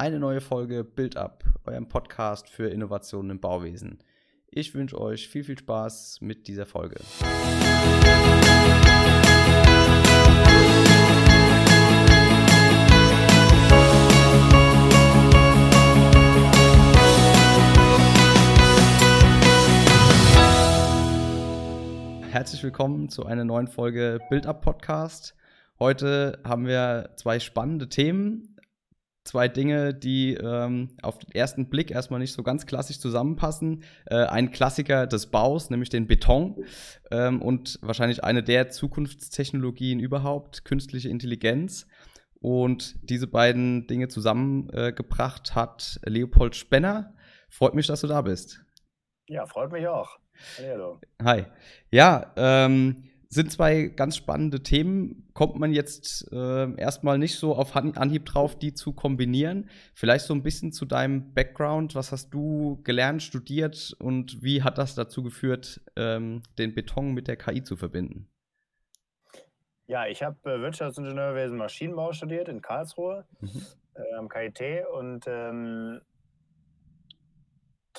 eine neue Folge Build Up, eurem Podcast für Innovationen im Bauwesen. Ich wünsche euch viel, viel Spaß mit dieser Folge. Herzlich willkommen zu einer neuen Folge Build Up Podcast. Heute haben wir zwei spannende Themen zwei Dinge, die ähm, auf den ersten Blick erstmal nicht so ganz klassisch zusammenpassen. Äh, ein Klassiker des Baus, nämlich den Beton ähm, und wahrscheinlich eine der Zukunftstechnologien überhaupt, künstliche Intelligenz. Und diese beiden Dinge zusammengebracht äh, hat Leopold Spenner. Freut mich, dass du da bist. Ja, freut mich auch. Hallo. Hi. Ja, ähm, sind zwei ganz spannende Themen. Kommt man jetzt äh, erstmal nicht so auf Anhieb drauf, die zu kombinieren. Vielleicht so ein bisschen zu deinem Background. Was hast du gelernt, studiert und wie hat das dazu geführt, ähm, den Beton mit der KI zu verbinden? Ja, ich habe äh, Wirtschaftsingenieurwesen Maschinenbau studiert in Karlsruhe mhm. äh, am KIT und ähm,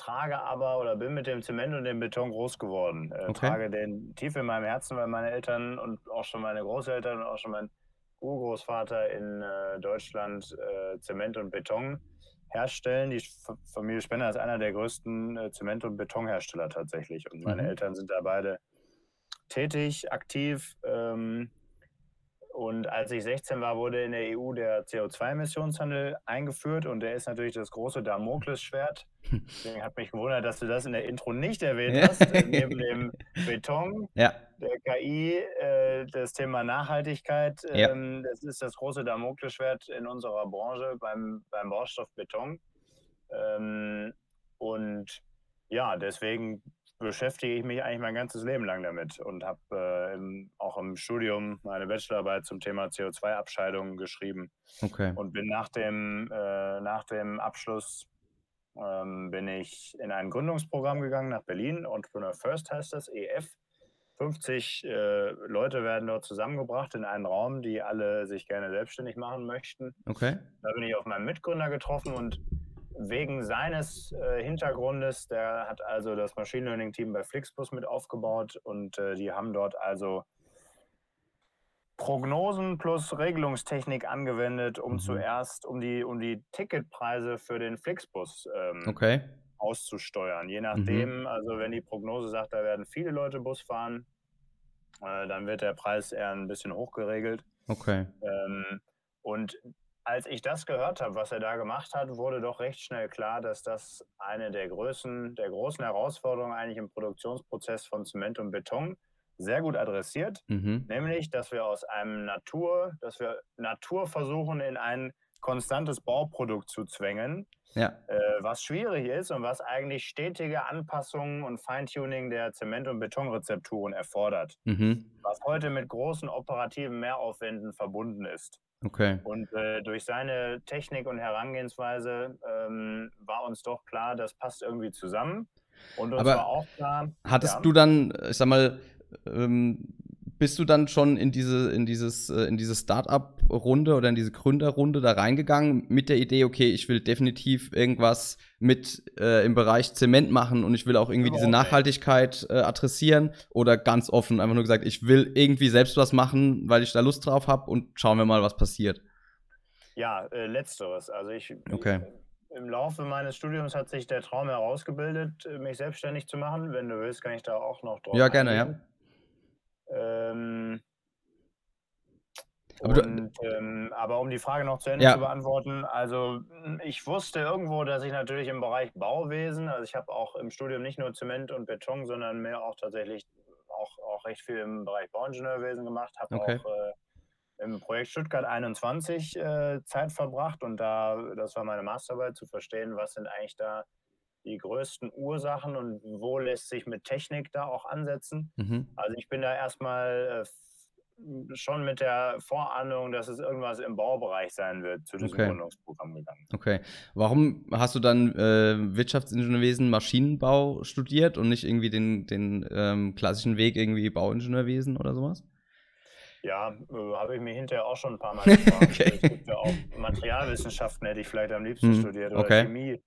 trage aber oder bin mit dem Zement und dem Beton groß geworden. Äh, okay. Trage den tief in meinem Herzen, weil meine Eltern und auch schon meine Großeltern und auch schon mein Urgroßvater in äh, Deutschland äh, Zement und Beton herstellen. Die Familie Spenner ist einer der größten äh, Zement- und Betonhersteller tatsächlich. Und meine mhm. Eltern sind da beide tätig, aktiv. Ähm, und als ich 16 war, wurde in der EU der CO2-Emissionshandel eingeführt und der ist natürlich das große Damoklesschwert. Deswegen hat mich gewundert, dass du das in der Intro nicht erwähnt hast. Neben dem Beton, ja. der KI, äh, das Thema Nachhaltigkeit. Ähm, ja. Das ist das große Damoklesschwert in unserer Branche beim, beim Baustoff Beton. Ähm, und ja, deswegen beschäftige ich mich eigentlich mein ganzes Leben lang damit und habe äh, auch im Studium meine Bachelorarbeit zum Thema CO2-Abscheidung geschrieben. Okay. Und bin nach dem, äh, nach dem Abschluss ähm, bin ich in ein Gründungsprogramm gegangen nach Berlin. Entrepreneur First heißt das, EF. 50 äh, Leute werden dort zusammengebracht in einen Raum, die alle sich gerne selbstständig machen möchten. Okay. Da bin ich auf meinen Mitgründer getroffen und wegen seines äh, Hintergrundes, der hat also das Machine Learning Team bei Flixbus mit aufgebaut und äh, die haben dort also Prognosen plus Regelungstechnik angewendet, um mhm. zuerst um die, um die Ticketpreise für den Flixbus ähm, okay. auszusteuern. Je nachdem, mhm. also wenn die Prognose sagt, da werden viele Leute Bus fahren, äh, dann wird der Preis eher ein bisschen hochgeregelt. Okay. Ähm, und als ich das gehört habe, was er da gemacht hat, wurde doch recht schnell klar, dass das eine der Größen, der großen Herausforderungen eigentlich im Produktionsprozess von Zement und Beton sehr gut adressiert, mhm. nämlich, dass wir aus einem Natur, dass wir Natur versuchen, in ein konstantes Bauprodukt zu zwängen, ja. äh, was schwierig ist und was eigentlich stetige Anpassungen und Feintuning der Zement- und Betonrezepturen erfordert, mhm. was heute mit großen operativen Mehraufwänden verbunden ist. Okay. Und äh, durch seine Technik und Herangehensweise ähm, war uns doch klar, das passt irgendwie zusammen. Und uns Aber war auch klar. Hattest ja, du dann, ich sag mal, ähm, bist du dann schon in diese, in dieses, äh, in diese Startup-Runde oder in diese Gründerrunde da reingegangen mit der Idee, okay, ich will definitiv irgendwas mit äh, im Bereich Zement machen und ich will auch irgendwie diese Nachhaltigkeit äh, adressieren oder ganz offen einfach nur gesagt, ich will irgendwie selbst was machen, weil ich da Lust drauf habe und schauen wir mal, was passiert. Ja, äh, letzteres. Also ich, okay. im Laufe meines Studiums hat sich der Traum herausgebildet, mich selbstständig zu machen. Wenn du willst, kann ich da auch noch drauf. Ja, gerne, eingehen. ja. Ähm, aber, und, ähm, aber, um die Frage noch zu Ende ja. zu beantworten, also hm, ich wusste irgendwo, dass ich natürlich im Bereich Bauwesen, also ich habe auch im Studium nicht nur Zement und Beton, sondern mehr auch tatsächlich auch, auch recht viel im Bereich Bauingenieurwesen gemacht, habe okay. auch äh, im Projekt Stuttgart 21 äh, Zeit verbracht und da, das war meine Masterarbeit, zu verstehen, was sind eigentlich da die größten Ursachen und wo lässt sich mit Technik da auch ansetzen. Mhm. Also ich bin da erstmal äh, schon mit der Vorahnung, dass es irgendwas im Baubereich sein wird, zu diesem okay. Gründungsprogramm gegangen. Okay. Warum hast du dann äh, Wirtschaftsingenieurwesen, Maschinenbau studiert und nicht irgendwie den, den ähm, klassischen Weg irgendwie Bauingenieurwesen oder sowas? Ja, äh, habe ich mir hinterher auch schon ein paar Mal gefragt. okay. Es gibt ja auch Materialwissenschaften, hätte ich vielleicht am liebsten hm, studiert oder okay. Chemie.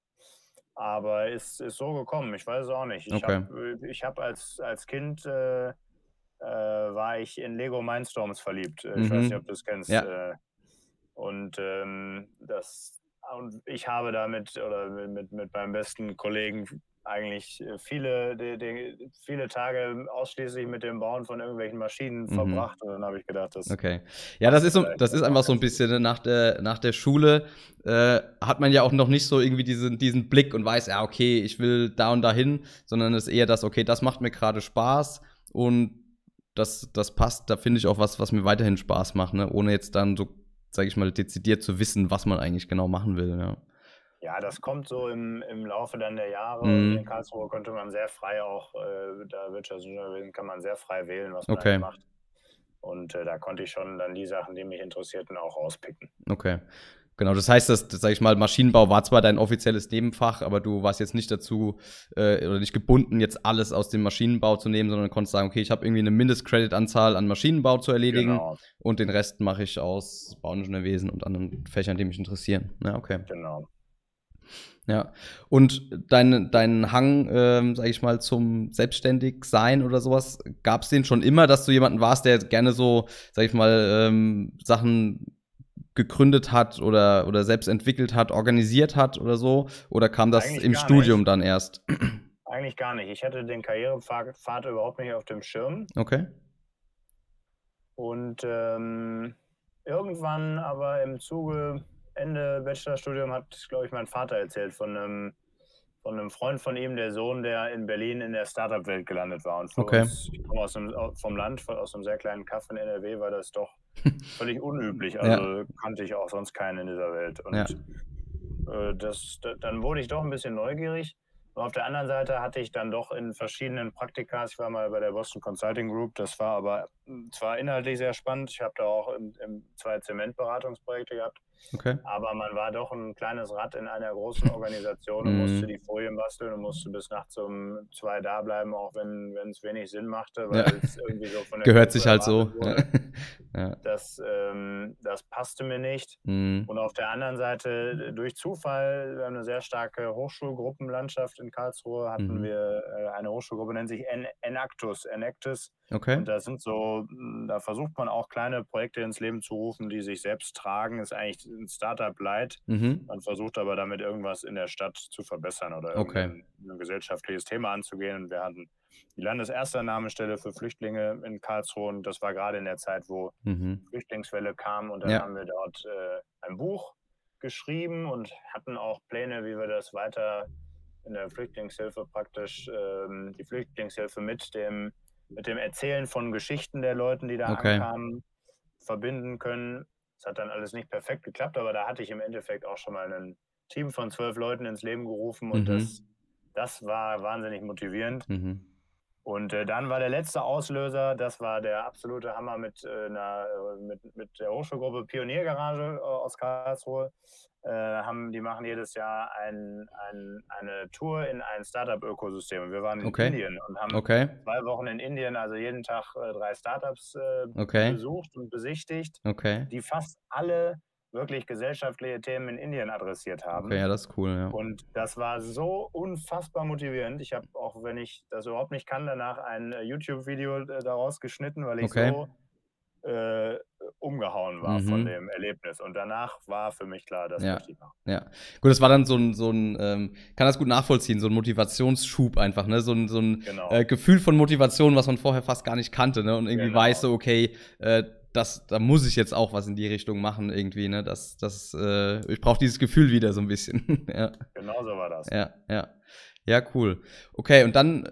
Aber ist, ist so gekommen, ich weiß es auch nicht. Ich okay. habe äh, hab als, als Kind äh, äh, war ich in Lego Mindstorms verliebt. Ich mhm. weiß nicht, ob du es kennst. Ja. Äh, und ähm, das und ich habe damit oder mit, mit meinem besten Kollegen eigentlich äh, viele, die, die, viele Tage ausschließlich mit dem Bauen von irgendwelchen Maschinen mhm. verbracht. Und dann habe ich gedacht, das. Okay. Ja, das ist, so, das ist einfach so ein bisschen ne, nach der, nach der Schule. Äh, hat man ja auch noch nicht so irgendwie diesen, diesen Blick und weiß, ja, okay, ich will da und dahin, sondern es ist eher das, okay, das macht mir gerade Spaß und das, das passt, da finde ich auch was, was mir weiterhin Spaß macht, ne? ohne jetzt dann so, sage ich mal, dezidiert zu wissen, was man eigentlich genau machen will. Ja. Ja, das kommt so im, im Laufe dann der Jahre. Mhm. In Karlsruhe konnte man sehr frei auch, äh, da Wirtschaftsingenieurwesen kann man sehr frei wählen, was man okay. macht. Und äh, da konnte ich schon dann die Sachen, die mich interessierten, auch rauspicken. Okay. Genau, das heißt, dass, sag ich mal, Maschinenbau war zwar dein offizielles Nebenfach, aber du warst jetzt nicht dazu äh, oder nicht gebunden, jetzt alles aus dem Maschinenbau zu nehmen, sondern konntest sagen, okay, ich habe irgendwie eine Mindestcreditanzahl an Maschinenbau zu erledigen genau. und den Rest mache ich aus Bauingenieurwesen und anderen Fächern, die mich interessieren. Ja, okay. Genau. Ja. Und dein, dein Hang, ähm, sag ich mal, zum Selbstständigsein oder sowas, gab es den schon immer, dass du jemanden warst, der gerne so, sag ich mal, ähm, Sachen gegründet hat oder, oder selbst entwickelt hat, organisiert hat oder so? Oder kam das Eigentlich im Studium nicht. dann erst? Eigentlich gar nicht. Ich hatte den Karrierepfad überhaupt nicht auf dem Schirm. Okay. Und ähm, irgendwann aber im Zuge Ende Bachelorstudium hat, glaube ich, mein Vater erzählt von einem, von einem Freund von ihm, der Sohn, der in Berlin in der Startup-Welt gelandet war. Und okay. uns, ich komme aus einem, vom Land, aus einem sehr kleinen Kaff in NRW, war das doch völlig unüblich. Also ja. kannte ich auch sonst keinen in dieser Welt. Und ja. äh, das, dann wurde ich doch ein bisschen neugierig. Und auf der anderen Seite hatte ich dann doch in verschiedenen Praktikas, ich war mal bei der Boston Consulting Group, das war aber zwar inhaltlich sehr spannend, ich habe da auch im, im zwei Zementberatungsprojekte gehabt, Okay. Aber man war doch ein kleines Rad in einer großen Organisation und musste mhm. die Folien basteln und musste bis nachts um zwei da bleiben, auch wenn es wenig Sinn machte, weil ja. es irgendwie so von der Gehört Gruppe sich halt so. ja. das, ähm, das passte mir nicht. Mhm. Und auf der anderen Seite, durch Zufall, wir haben eine sehr starke Hochschulgruppenlandschaft in Karlsruhe, hatten mhm. wir äh, eine Hochschulgruppe, nennt sich Enactus. Enactus. Okay. Und da sind so, da versucht man auch kleine Projekte ins Leben zu rufen, die sich selbst tragen. Ist eigentlich ein Startup Light. Mhm. Man versucht aber damit irgendwas in der Stadt zu verbessern oder okay. ein gesellschaftliches Thema anzugehen. Und wir hatten die Landesersternahmestelle für Flüchtlinge in Karlsruhe. Und das war gerade in der Zeit, wo mhm. Flüchtlingswelle kam. Und dann ja. haben wir dort äh, ein Buch geschrieben und hatten auch Pläne, wie wir das weiter in der Flüchtlingshilfe praktisch, ähm, die Flüchtlingshilfe mit dem, mit dem Erzählen von Geschichten der Leuten, die da okay. ankamen, verbinden können. Es hat dann alles nicht perfekt geklappt, aber da hatte ich im Endeffekt auch schon mal ein Team von zwölf Leuten ins Leben gerufen und mhm. das, das war wahnsinnig motivierend. Mhm. Und äh, dann war der letzte Auslöser, das war der absolute Hammer mit, äh, einer, äh, mit, mit der Hochschulgruppe Pioniergarage äh, aus Karlsruhe. Äh, haben, die machen jedes Jahr ein, ein, eine Tour in ein Startup-Ökosystem. Wir waren in okay. Indien und haben okay. zwei Wochen in Indien, also jeden Tag äh, drei Startups okay. besucht und besichtigt, die fast alle wirklich gesellschaftliche Themen in Indien adressiert haben. Okay, ja, das ist cool, ja. Und das war so unfassbar motivierend. Ich habe auch, wenn ich das überhaupt nicht kann, danach ein äh, YouTube-Video äh, daraus geschnitten, weil ich so äh, umgehauen war mhm. von dem Erlebnis. Und danach war für mich klar, dass ja. ich Ja, gut, das war dann so ein, so ein ähm, kann das gut nachvollziehen, so ein Motivationsschub einfach, ne? So ein, so ein genau. äh, Gefühl von Motivation, was man vorher fast gar nicht kannte, ne? Und irgendwie genau. weiß so, okay, äh, das, da muss ich jetzt auch was in die Richtung machen irgendwie, ne? Das, das, äh, ich brauche dieses Gefühl wieder so ein bisschen. ja. Genau so war das. Ja, ja. Ja, cool. Okay, und dann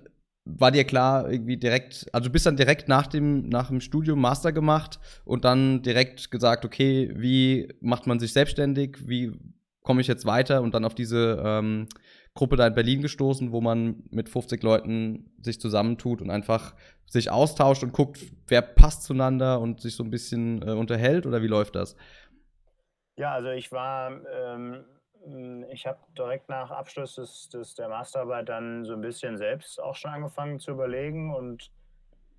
war dir klar, irgendwie direkt, also du bist dann direkt nach dem, nach dem Studium Master gemacht und dann direkt gesagt, okay, wie macht man sich selbstständig, wie komme ich jetzt weiter und dann auf diese ähm, Gruppe da in Berlin gestoßen, wo man mit 50 Leuten sich zusammentut und einfach sich austauscht und guckt, wer passt zueinander und sich so ein bisschen äh, unterhält oder wie läuft das? Ja, also ich war, ähm, ich habe direkt nach Abschluss des, des, der Masterarbeit dann so ein bisschen selbst auch schon angefangen zu überlegen und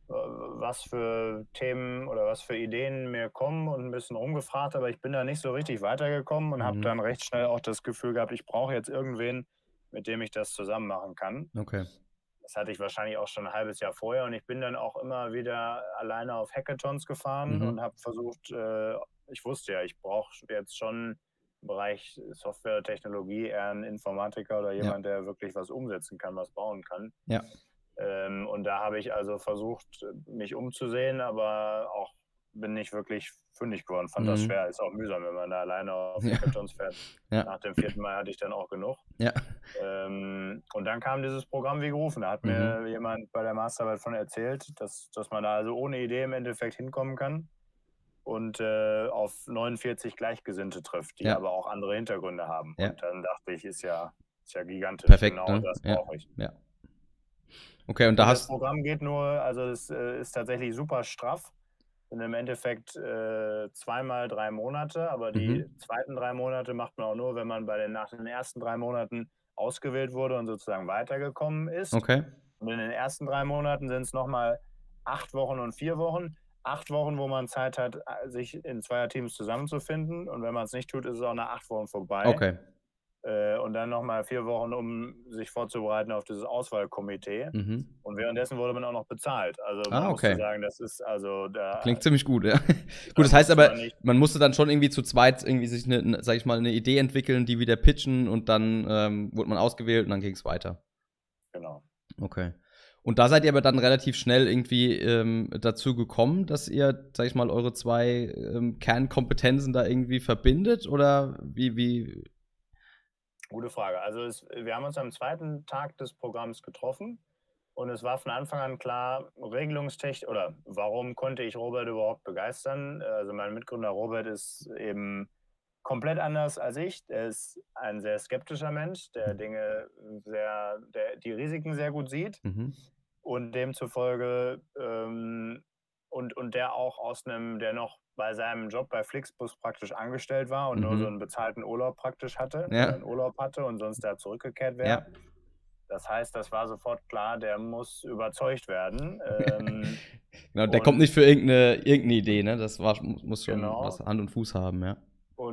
äh, was für Themen oder was für Ideen mir kommen und ein bisschen rumgefragt, aber ich bin da nicht so richtig weitergekommen und mhm. habe dann recht schnell auch das Gefühl gehabt, ich brauche jetzt irgendwen, mit dem ich das zusammen machen kann. Okay. Das hatte ich wahrscheinlich auch schon ein halbes Jahr vorher und ich bin dann auch immer wieder alleine auf Hackathons gefahren mhm. und habe versucht, äh, ich wusste ja, ich brauche jetzt schon Bereich Software-Technologie eher einen Informatiker oder jemand, ja. der wirklich was umsetzen kann, was bauen kann. Ja. Ähm, und da habe ich also versucht, mich umzusehen, aber auch bin nicht wirklich fündig geworden. Fand mhm. das schwer. Ist auch mühsam, wenn man da alleine auf ja. fährt. Ja. Nach dem vierten Mal hatte ich dann auch genug. Ja. Ähm, und dann kam dieses Programm wie gerufen. Da hat mhm. mir jemand bei der Masterarbeit von erzählt, dass, dass man da also ohne Idee im Endeffekt hinkommen kann und äh, auf 49 Gleichgesinnte trifft, die ja. aber auch andere Hintergründe haben. Und dann dachte ich, ist ja, ist ja gigantisch. Perfekt, genau ne? das brauche ich. Ja. Okay, und da und hast Das Programm geht nur, also es äh, ist tatsächlich super straff. Sind im Endeffekt äh, zweimal drei Monate, aber die mhm. zweiten drei Monate macht man auch nur, wenn man bei den nach den ersten drei Monaten ausgewählt wurde und sozusagen weitergekommen ist. Okay. Und in den ersten drei Monaten sind es nochmal acht Wochen und vier Wochen. Acht Wochen, wo man Zeit hat, sich in Zweierteams zusammenzufinden. Und wenn man es nicht tut, ist es auch nach acht Wochen vorbei. Okay. Äh, und dann nochmal vier Wochen, um sich vorzubereiten auf dieses Auswahlkomitee. Mhm. Und währenddessen wurde man auch noch bezahlt. Also man ah, okay. muss sagen, das ist also da. Klingt ziemlich gut, ja. gut, das heißt aber, man, musste dann schon irgendwie zu zweit irgendwie sich eine, sag ich mal, eine Idee entwickeln, die wieder pitchen und dann ähm, wurde man ausgewählt und dann ging es weiter. Genau. Okay. Und da seid ihr aber dann relativ schnell irgendwie ähm, dazu gekommen, dass ihr, sag ich mal, eure zwei ähm, Kernkompetenzen da irgendwie verbindet? Oder wie, wie, Gute Frage. Also es, wir haben uns am zweiten Tag des Programms getroffen und es war von Anfang an klar, Regelungstechnik oder warum konnte ich Robert überhaupt begeistern? Also mein Mitgründer Robert ist eben komplett anders als ich. Er ist ein sehr skeptischer Mensch, der mhm. Dinge sehr, der die Risiken sehr gut sieht mhm. Und demzufolge ähm, und, und der auch aus einem, der noch bei seinem Job bei Flixbus praktisch angestellt war und mhm. nur so einen bezahlten Urlaub praktisch hatte, ja. einen Urlaub hatte und sonst da zurückgekehrt wäre. Ja. Das heißt, das war sofort klar, der muss überzeugt werden. Ähm, genau, der kommt nicht für irgendeine, irgendeine Idee, ne? Das war, muss schon genau. was Hand und Fuß haben, ja.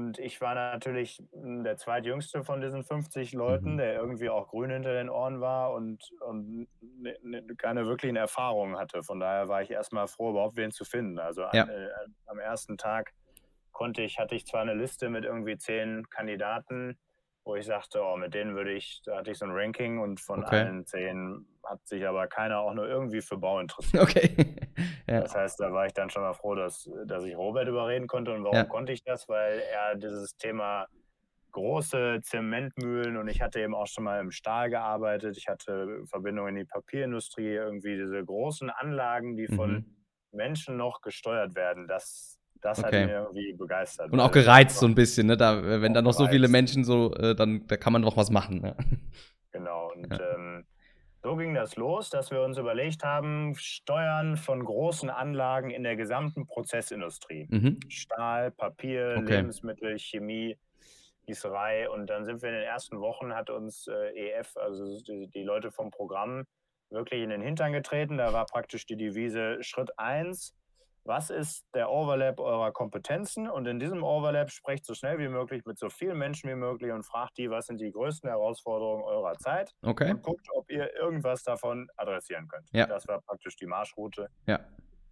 Und ich war natürlich der zweitjüngste von diesen 50 Leuten, mhm. der irgendwie auch grün hinter den Ohren war und, und ne, ne, keine wirklichen Erfahrungen hatte. Von daher war ich erstmal froh, überhaupt wen zu finden. Also ja. an, äh, am ersten Tag konnte ich, hatte ich zwar eine Liste mit irgendwie zehn Kandidaten, wo ich sagte, oh, mit denen würde ich, da hatte ich so ein Ranking und von okay. allen zehn hat sich aber keiner auch nur irgendwie für Bau interessiert. Okay. ja. Das heißt, da war ich dann schon mal froh, dass, dass ich Robert überreden konnte. Und warum ja. konnte ich das? Weil er dieses Thema große Zementmühlen und ich hatte eben auch schon mal im Stahl gearbeitet. Ich hatte Verbindungen in die Papierindustrie, irgendwie diese großen Anlagen, die von mhm. Menschen noch gesteuert werden. Das das okay. hat mich irgendwie begeistert. Und auch gereizt so ein bisschen, ne? Da, wenn da noch so viele Menschen so, äh, dann da kann man doch was machen. Ne? Genau. Und ja. ähm, so ging das los, dass wir uns überlegt haben, Steuern von großen Anlagen in der gesamten Prozessindustrie. Mhm. Stahl, Papier, okay. Lebensmittel, Chemie, Gießerei. Und dann sind wir in den ersten Wochen, hat uns äh, EF, also die, die Leute vom Programm, wirklich in den Hintern getreten. Da war praktisch die Devise Schritt 1, was ist der Overlap eurer Kompetenzen und in diesem Overlap sprecht so schnell wie möglich mit so vielen Menschen wie möglich und fragt die, was sind die größten Herausforderungen eurer Zeit okay. und guckt, ob ihr irgendwas davon adressieren könnt. Ja. Das war praktisch die Marschroute. Ja.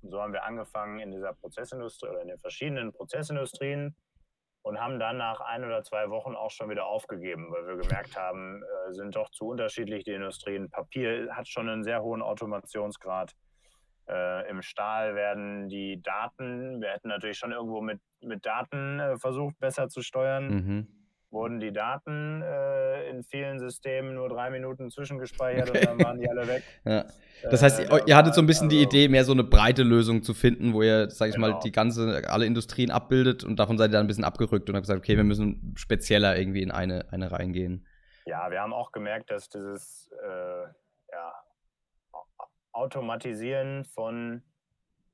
Und so haben wir angefangen in dieser Prozessindustrie oder in den verschiedenen Prozessindustrien und haben dann nach ein oder zwei Wochen auch schon wieder aufgegeben, weil wir gemerkt haben, äh, sind doch zu unterschiedlich die Industrien. Papier hat schon einen sehr hohen Automationsgrad. Äh, Im Stahl werden die Daten, wir hätten natürlich schon irgendwo mit, mit Daten äh, versucht, besser zu steuern. Mhm. Wurden die Daten äh, in vielen Systemen nur drei Minuten zwischengespeichert okay. und dann waren die alle weg. Ja. Das heißt, ihr, ihr hattet so ein bisschen also, die Idee, mehr so eine breite Lösung zu finden, wo ihr, sag ich genau. mal, die ganze, alle Industrien abbildet und davon seid ihr dann ein bisschen abgerückt und habt gesagt, okay, wir müssen spezieller irgendwie in eine, eine reingehen. Ja, wir haben auch gemerkt, dass dieses äh, ja, Automatisieren von,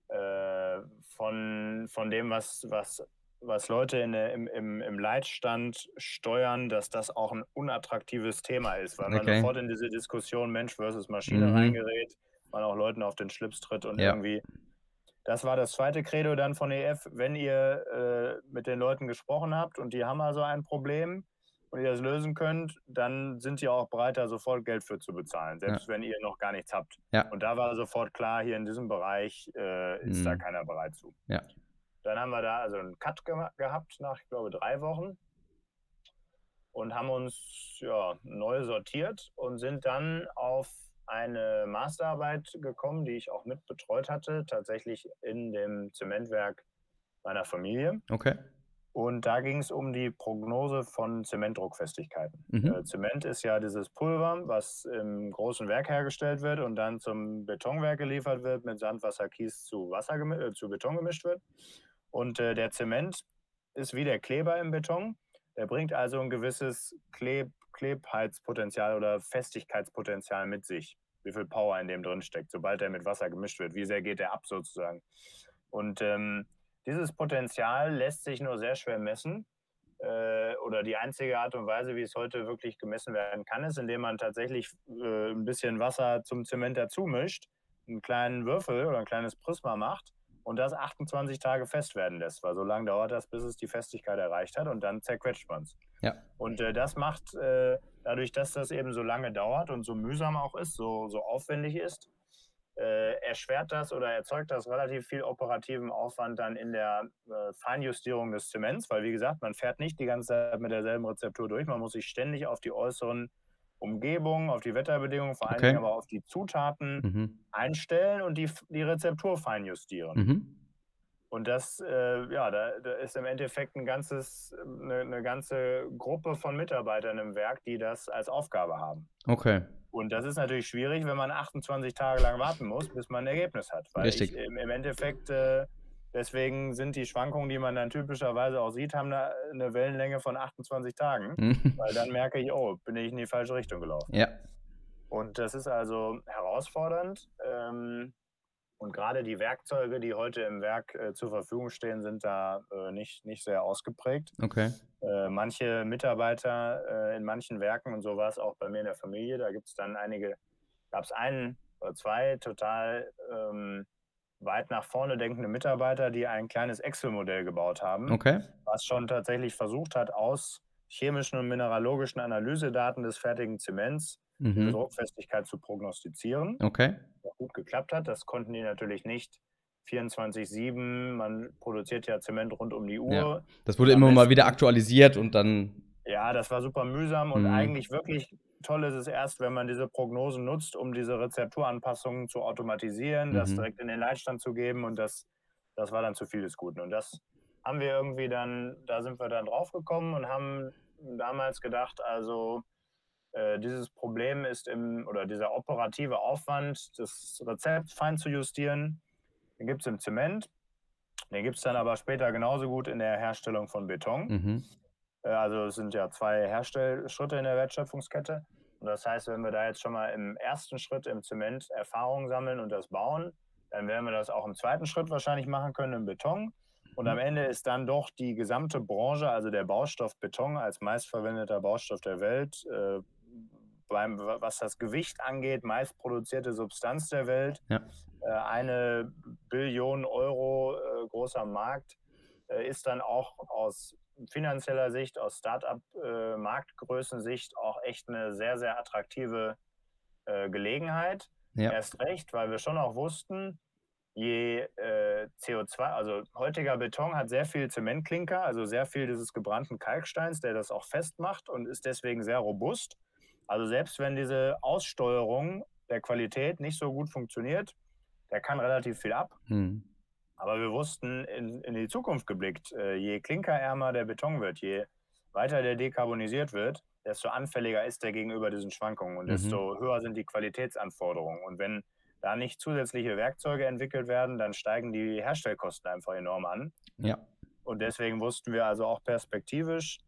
äh, von, von dem, was, was, was Leute in im, im, im Leitstand steuern, dass das auch ein unattraktives Thema ist, weil man sofort in diese Diskussion Mensch versus Maschine mhm. reingerät man auch Leuten auf den Schlips tritt und ja. irgendwie. Das war das zweite Credo dann von EF. Wenn ihr äh, mit den Leuten gesprochen habt und die haben also ein Problem und ihr das lösen könnt, dann sind die auch bereit, da sofort Geld für zu bezahlen, selbst ja. wenn ihr noch gar nichts habt. Ja. Und da war sofort klar, hier in diesem Bereich äh, ist mhm. da keiner bereit zu. Ja. Dann haben wir da also einen Cut ge gehabt nach, ich glaube, drei Wochen und haben uns ja, neu sortiert und sind dann auf eine Masterarbeit gekommen, die ich auch mit betreut hatte, tatsächlich in dem Zementwerk meiner Familie. Okay. Und da ging es um die Prognose von Zementdruckfestigkeiten. Mhm. Äh, Zement ist ja dieses Pulver, was im großen Werk hergestellt wird und dann zum Betonwerk geliefert wird, mit Sand, Wasser, Kies zu, Wasser äh, zu Beton gemischt wird. Und äh, der Zement ist wie der Kleber im Beton. Der bringt also ein gewisses Kleb Klebheitspotenzial oder Festigkeitspotenzial mit sich. Wie viel Power in dem drin steckt, sobald er mit Wasser gemischt wird. Wie sehr geht er ab sozusagen. Und ähm, dieses Potenzial lässt sich nur sehr schwer messen. Äh, oder die einzige Art und Weise, wie es heute wirklich gemessen werden kann, ist, indem man tatsächlich äh, ein bisschen Wasser zum Zement dazu mischt, einen kleinen Würfel oder ein kleines Prisma macht und das 28 Tage fest werden lässt, weil so lange dauert das, bis es die Festigkeit erreicht hat und dann zerquetscht man es. Ja. Und äh, das macht, äh, dadurch, dass das eben so lange dauert und so mühsam auch ist, so, so aufwendig ist, äh, erschwert das oder erzeugt das relativ viel operativen Aufwand dann in der äh, Feinjustierung des Zements, weil wie gesagt, man fährt nicht die ganze Zeit mit derselben Rezeptur durch, man muss sich ständig auf die äußeren Umgebung, auf die Wetterbedingungen, vor allen okay. Dingen aber auf die Zutaten mhm. einstellen und die, die Rezeptur feinjustieren. Mhm. Und das, äh, ja, da, da, ist im Endeffekt ein ganzes, eine, eine, ganze Gruppe von Mitarbeitern im Werk, die das als Aufgabe haben. Okay. Und das ist natürlich schwierig, wenn man 28 Tage lang warten muss, bis man ein Ergebnis hat. Weil Richtig. Ich, im, im, Endeffekt äh, Deswegen sind die Schwankungen, die man dann typischerweise auch sieht, haben eine, Wellenlänge von 28 Tagen, mhm. weil dann merke ich, oh, bin ich in die falsche Richtung gelaufen. Ja. Und das ist also herausfordernd. Ähm, und gerade die Werkzeuge, die heute im Werk äh, zur Verfügung stehen, sind da äh, nicht, nicht sehr ausgeprägt. Okay. Äh, manche Mitarbeiter äh, in manchen Werken, und so war es auch bei mir in der Familie, da gibt es dann einige, gab es einen oder zwei total ähm, weit nach vorne denkende Mitarbeiter, die ein kleines Excel-Modell gebaut haben, okay. was schon tatsächlich versucht hat, aus chemischen und mineralogischen Analysedaten des fertigen Zements mhm. Druckfestigkeit zu prognostizieren. Okay. Was gut geklappt hat. Das konnten die natürlich nicht 24-7. Man produziert ja Zement rund um die Uhr. Ja. Das wurde immer mal wieder aktualisiert und dann. Ja, das war super mühsam und mhm. eigentlich wirklich toll ist es erst, wenn man diese Prognosen nutzt, um diese Rezepturanpassungen zu automatisieren, mhm. das direkt in den Leitstand zu geben und das, das war dann zu viel des Guten. Und das haben wir irgendwie dann, da sind wir dann draufgekommen und haben damals gedacht, also äh, dieses Problem ist im, oder dieser operative Aufwand, das Rezept fein zu justieren, den gibt es im Zement, den gibt es dann aber später genauso gut in der Herstellung von Beton. Mhm. Äh, also es sind ja zwei Herstellschritte in der Wertschöpfungskette. Und das heißt, wenn wir da jetzt schon mal im ersten Schritt im Zement Erfahrung sammeln und das bauen, dann werden wir das auch im zweiten Schritt wahrscheinlich machen können im Beton. Und am Ende ist dann doch die gesamte Branche, also der Baustoff Beton als meistverwendeter Baustoff der Welt, äh, beim, was das Gewicht angeht, meist produzierte Substanz der Welt. Ja. Äh, eine Billion Euro äh, großer Markt äh, ist dann auch aus finanzieller Sicht, aus Start-up-Marktgrößensicht auch echt eine sehr, sehr attraktive Gelegenheit. Ja. Erst recht, weil wir schon auch wussten, je äh, CO2, also heutiger Beton hat sehr viel Zementklinker, also sehr viel dieses gebrannten Kalksteins, der das auch festmacht und ist deswegen sehr robust. Also selbst wenn diese Aussteuerung der Qualität nicht so gut funktioniert, der kann relativ viel ab. Hm. Aber wir wussten in, in die Zukunft geblickt, äh, je klinkerärmer der Beton wird, je weiter der dekarbonisiert wird, desto anfälliger ist er gegenüber diesen Schwankungen und mhm. desto höher sind die Qualitätsanforderungen. Und wenn da nicht zusätzliche Werkzeuge entwickelt werden, dann steigen die Herstellkosten einfach enorm an. Ja. Und deswegen wussten wir also auch perspektivisch,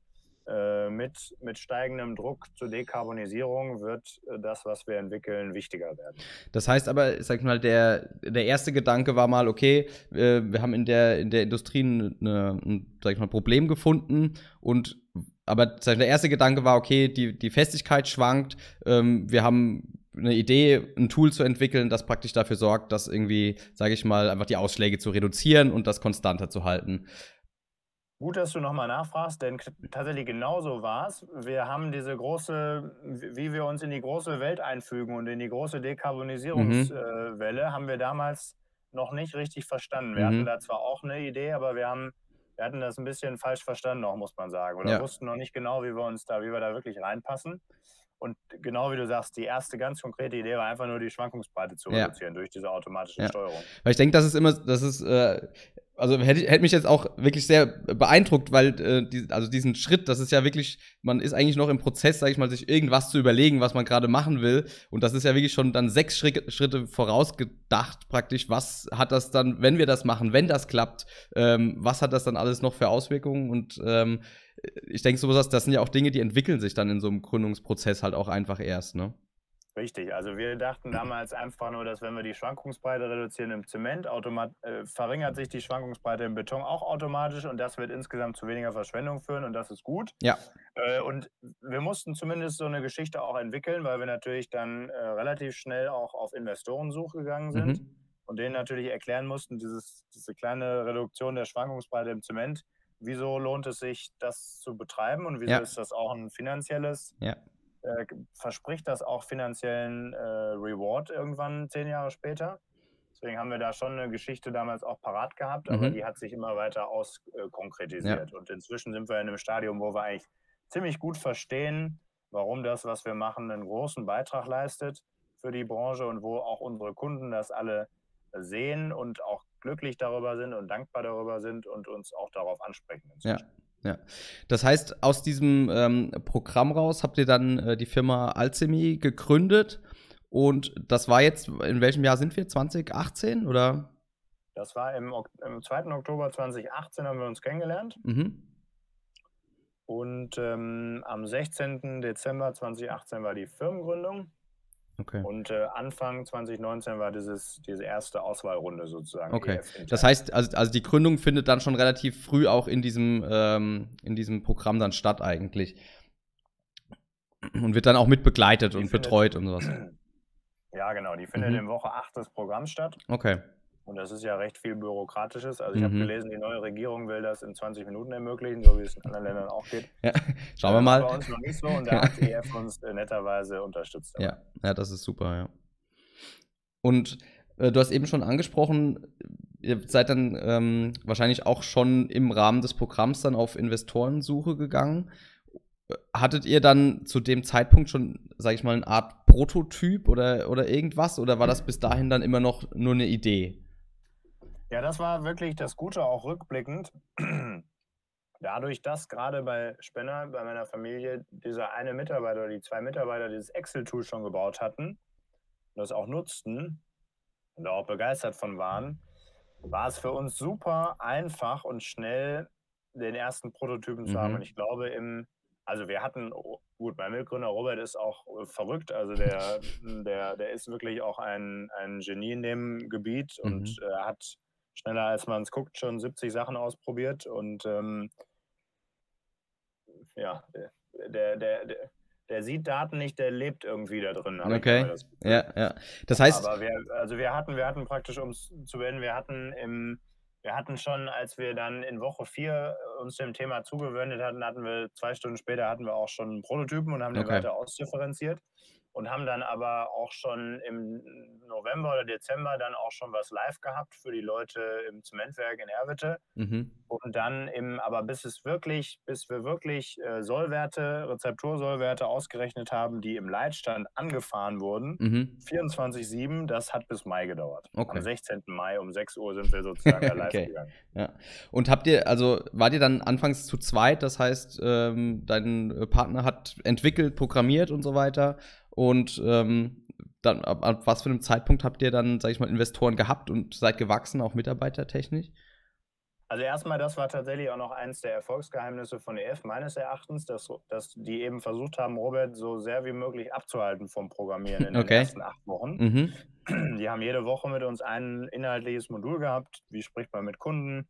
mit, mit steigendem Druck zur Dekarbonisierung wird äh, das, was wir entwickeln, wichtiger werden. Das heißt aber, sag ich mal, der, der erste Gedanke war mal, okay, äh, wir haben in der, in der Industrie eine, ein, sag ich mal, Problem gefunden und aber der erste Gedanke war, okay, die, die Festigkeit schwankt, ähm, wir haben eine Idee, ein Tool zu entwickeln, das praktisch dafür sorgt, dass irgendwie, sage ich mal, einfach die Ausschläge zu reduzieren und das konstanter zu halten. Gut, dass du nochmal nachfragst, denn tatsächlich genauso war es. Wir haben diese große, wie wir uns in die große Welt einfügen und in die große Dekarbonisierungswelle, mhm. haben wir damals noch nicht richtig verstanden. Wir mhm. hatten da zwar auch eine Idee, aber wir haben, wir hatten das ein bisschen falsch verstanden, auch muss man sagen. Oder ja. wussten noch nicht genau, wie wir uns da, wie wir da wirklich reinpassen. Und genau wie du sagst, die erste ganz konkrete Idee war einfach nur die Schwankungsbreite zu reduzieren ja. durch diese automatische ja. Steuerung. Weil ich denke, das ist immer, das ist, äh, also hätte, hätte mich jetzt auch wirklich sehr beeindruckt, weil äh, die, also diesen Schritt, das ist ja wirklich, man ist eigentlich noch im Prozess, sage ich mal, sich irgendwas zu überlegen, was man gerade machen will. Und das ist ja wirklich schon dann sechs Schritte, Schritte vorausgedacht praktisch. Was hat das dann, wenn wir das machen, wenn das klappt, ähm, was hat das dann alles noch für Auswirkungen? Und ähm, ich denke, sowas, das sind ja auch Dinge, die entwickeln sich dann in so einem Gründungsprozess halt auch einfach erst, ne? Richtig, also wir dachten damals einfach nur, dass wenn wir die Schwankungsbreite reduzieren im Zement, äh, verringert sich die Schwankungsbreite im Beton auch automatisch und das wird insgesamt zu weniger Verschwendung führen und das ist gut. Ja. Äh, und wir mussten zumindest so eine Geschichte auch entwickeln, weil wir natürlich dann äh, relativ schnell auch auf Investorensuche gegangen sind mhm. und denen natürlich erklären mussten, dieses, diese kleine Reduktion der Schwankungsbreite im Zement, wieso lohnt es sich, das zu betreiben und wieso ja. ist das auch ein finanzielles ja äh, verspricht das auch finanziellen äh, Reward irgendwann zehn Jahre später. Deswegen haben wir da schon eine Geschichte damals auch parat gehabt, aber mhm. die hat sich immer weiter auskonkretisiert. Ja. Und inzwischen sind wir in einem Stadium, wo wir eigentlich ziemlich gut verstehen, warum das, was wir machen, einen großen Beitrag leistet für die Branche und wo auch unsere Kunden das alle sehen und auch glücklich darüber sind und dankbar darüber sind und uns auch darauf ansprechen. Inzwischen. Ja. Ja. Das heißt, aus diesem ähm, Programm raus habt ihr dann äh, die Firma Alchemy gegründet. Und das war jetzt, in welchem Jahr sind wir? 2018 oder? Das war im, im 2. Oktober 2018 haben wir uns kennengelernt. Mhm. Und ähm, am 16. Dezember 2018 war die Firmengründung. Okay. Und äh, Anfang 2019 war dieses, diese erste Auswahlrunde sozusagen. Okay. Das heißt, also, also die Gründung findet dann schon relativ früh auch in diesem, ähm, in diesem Programm dann statt eigentlich. Und wird dann auch mit begleitet die und findet, betreut und sowas. Ja, genau. Die findet mhm. in Woche 8 des Programms statt. Okay. Und das ist ja recht viel Bürokratisches. Also ich mhm. habe gelesen, die neue Regierung will das in 20 Minuten ermöglichen, so wie es in anderen Ländern auch geht. Ja, schauen wir mal. Das ist bei uns noch nicht so und da hat EF uns äh, netterweise unterstützt. Ja. ja, das ist super, ja. Und äh, du hast eben schon angesprochen, ihr seid dann ähm, wahrscheinlich auch schon im Rahmen des Programms dann auf Investorensuche gegangen. Hattet ihr dann zu dem Zeitpunkt schon, sage ich mal, eine Art Prototyp oder, oder irgendwas? Oder war das bis dahin dann immer noch nur eine Idee? Ja, das war wirklich das Gute, auch rückblickend. Dadurch, dass gerade bei Spenner, bei meiner Familie, dieser eine Mitarbeiter oder die zwei Mitarbeiter dieses Excel-Tool schon gebaut hatten und das auch nutzten und da auch begeistert von waren, war es für uns super einfach und schnell, den ersten Prototypen zu mhm. haben. Und ich glaube, im, also wir hatten, gut, mein Mitgründer Robert ist auch äh, verrückt, also der, der, der ist wirklich auch ein, ein Genie in dem Gebiet mhm. und äh, hat schneller als man es guckt, schon 70 Sachen ausprobiert und ähm, ja, der, der, der, der sieht Daten nicht, der lebt irgendwie da drin. Okay. Ja, ja. Das heißt. Aber wir, also wir hatten, wir hatten praktisch, um es zu beenden, wir hatten im, wir hatten schon, als wir dann in Woche 4 uns dem Thema zugewendet hatten, hatten wir zwei Stunden später hatten wir auch schon einen Prototypen und haben den weiter ausdifferenziert und haben dann aber auch schon im November oder Dezember dann auch schon was live gehabt für die Leute im Zementwerk in Erwitte. Mhm. Und dann im, aber bis es wirklich, bis wir wirklich äh, Sollwerte, Rezeptursollwerte ausgerechnet haben, die im Leitstand angefahren wurden, mhm. 24-7, das hat bis Mai gedauert. Okay. Am 16. Mai um 6 Uhr sind wir sozusagen live okay. gegangen. Ja. Und habt ihr, also wart ihr dann anfangs zu zweit, das heißt, ähm, dein Partner hat entwickelt, programmiert und so weiter und ähm, dann, ab, ab, was für einem Zeitpunkt habt ihr dann, sag ich mal, Investoren gehabt und seid gewachsen, auch mitarbeitertechnisch? Also erstmal, das war tatsächlich auch noch eins der Erfolgsgeheimnisse von EF, meines Erachtens, dass, dass die eben versucht haben, Robert so sehr wie möglich abzuhalten vom Programmieren in den ersten acht Wochen. Mhm. Die haben jede Woche mit uns ein inhaltliches Modul gehabt. Wie spricht man mit Kunden?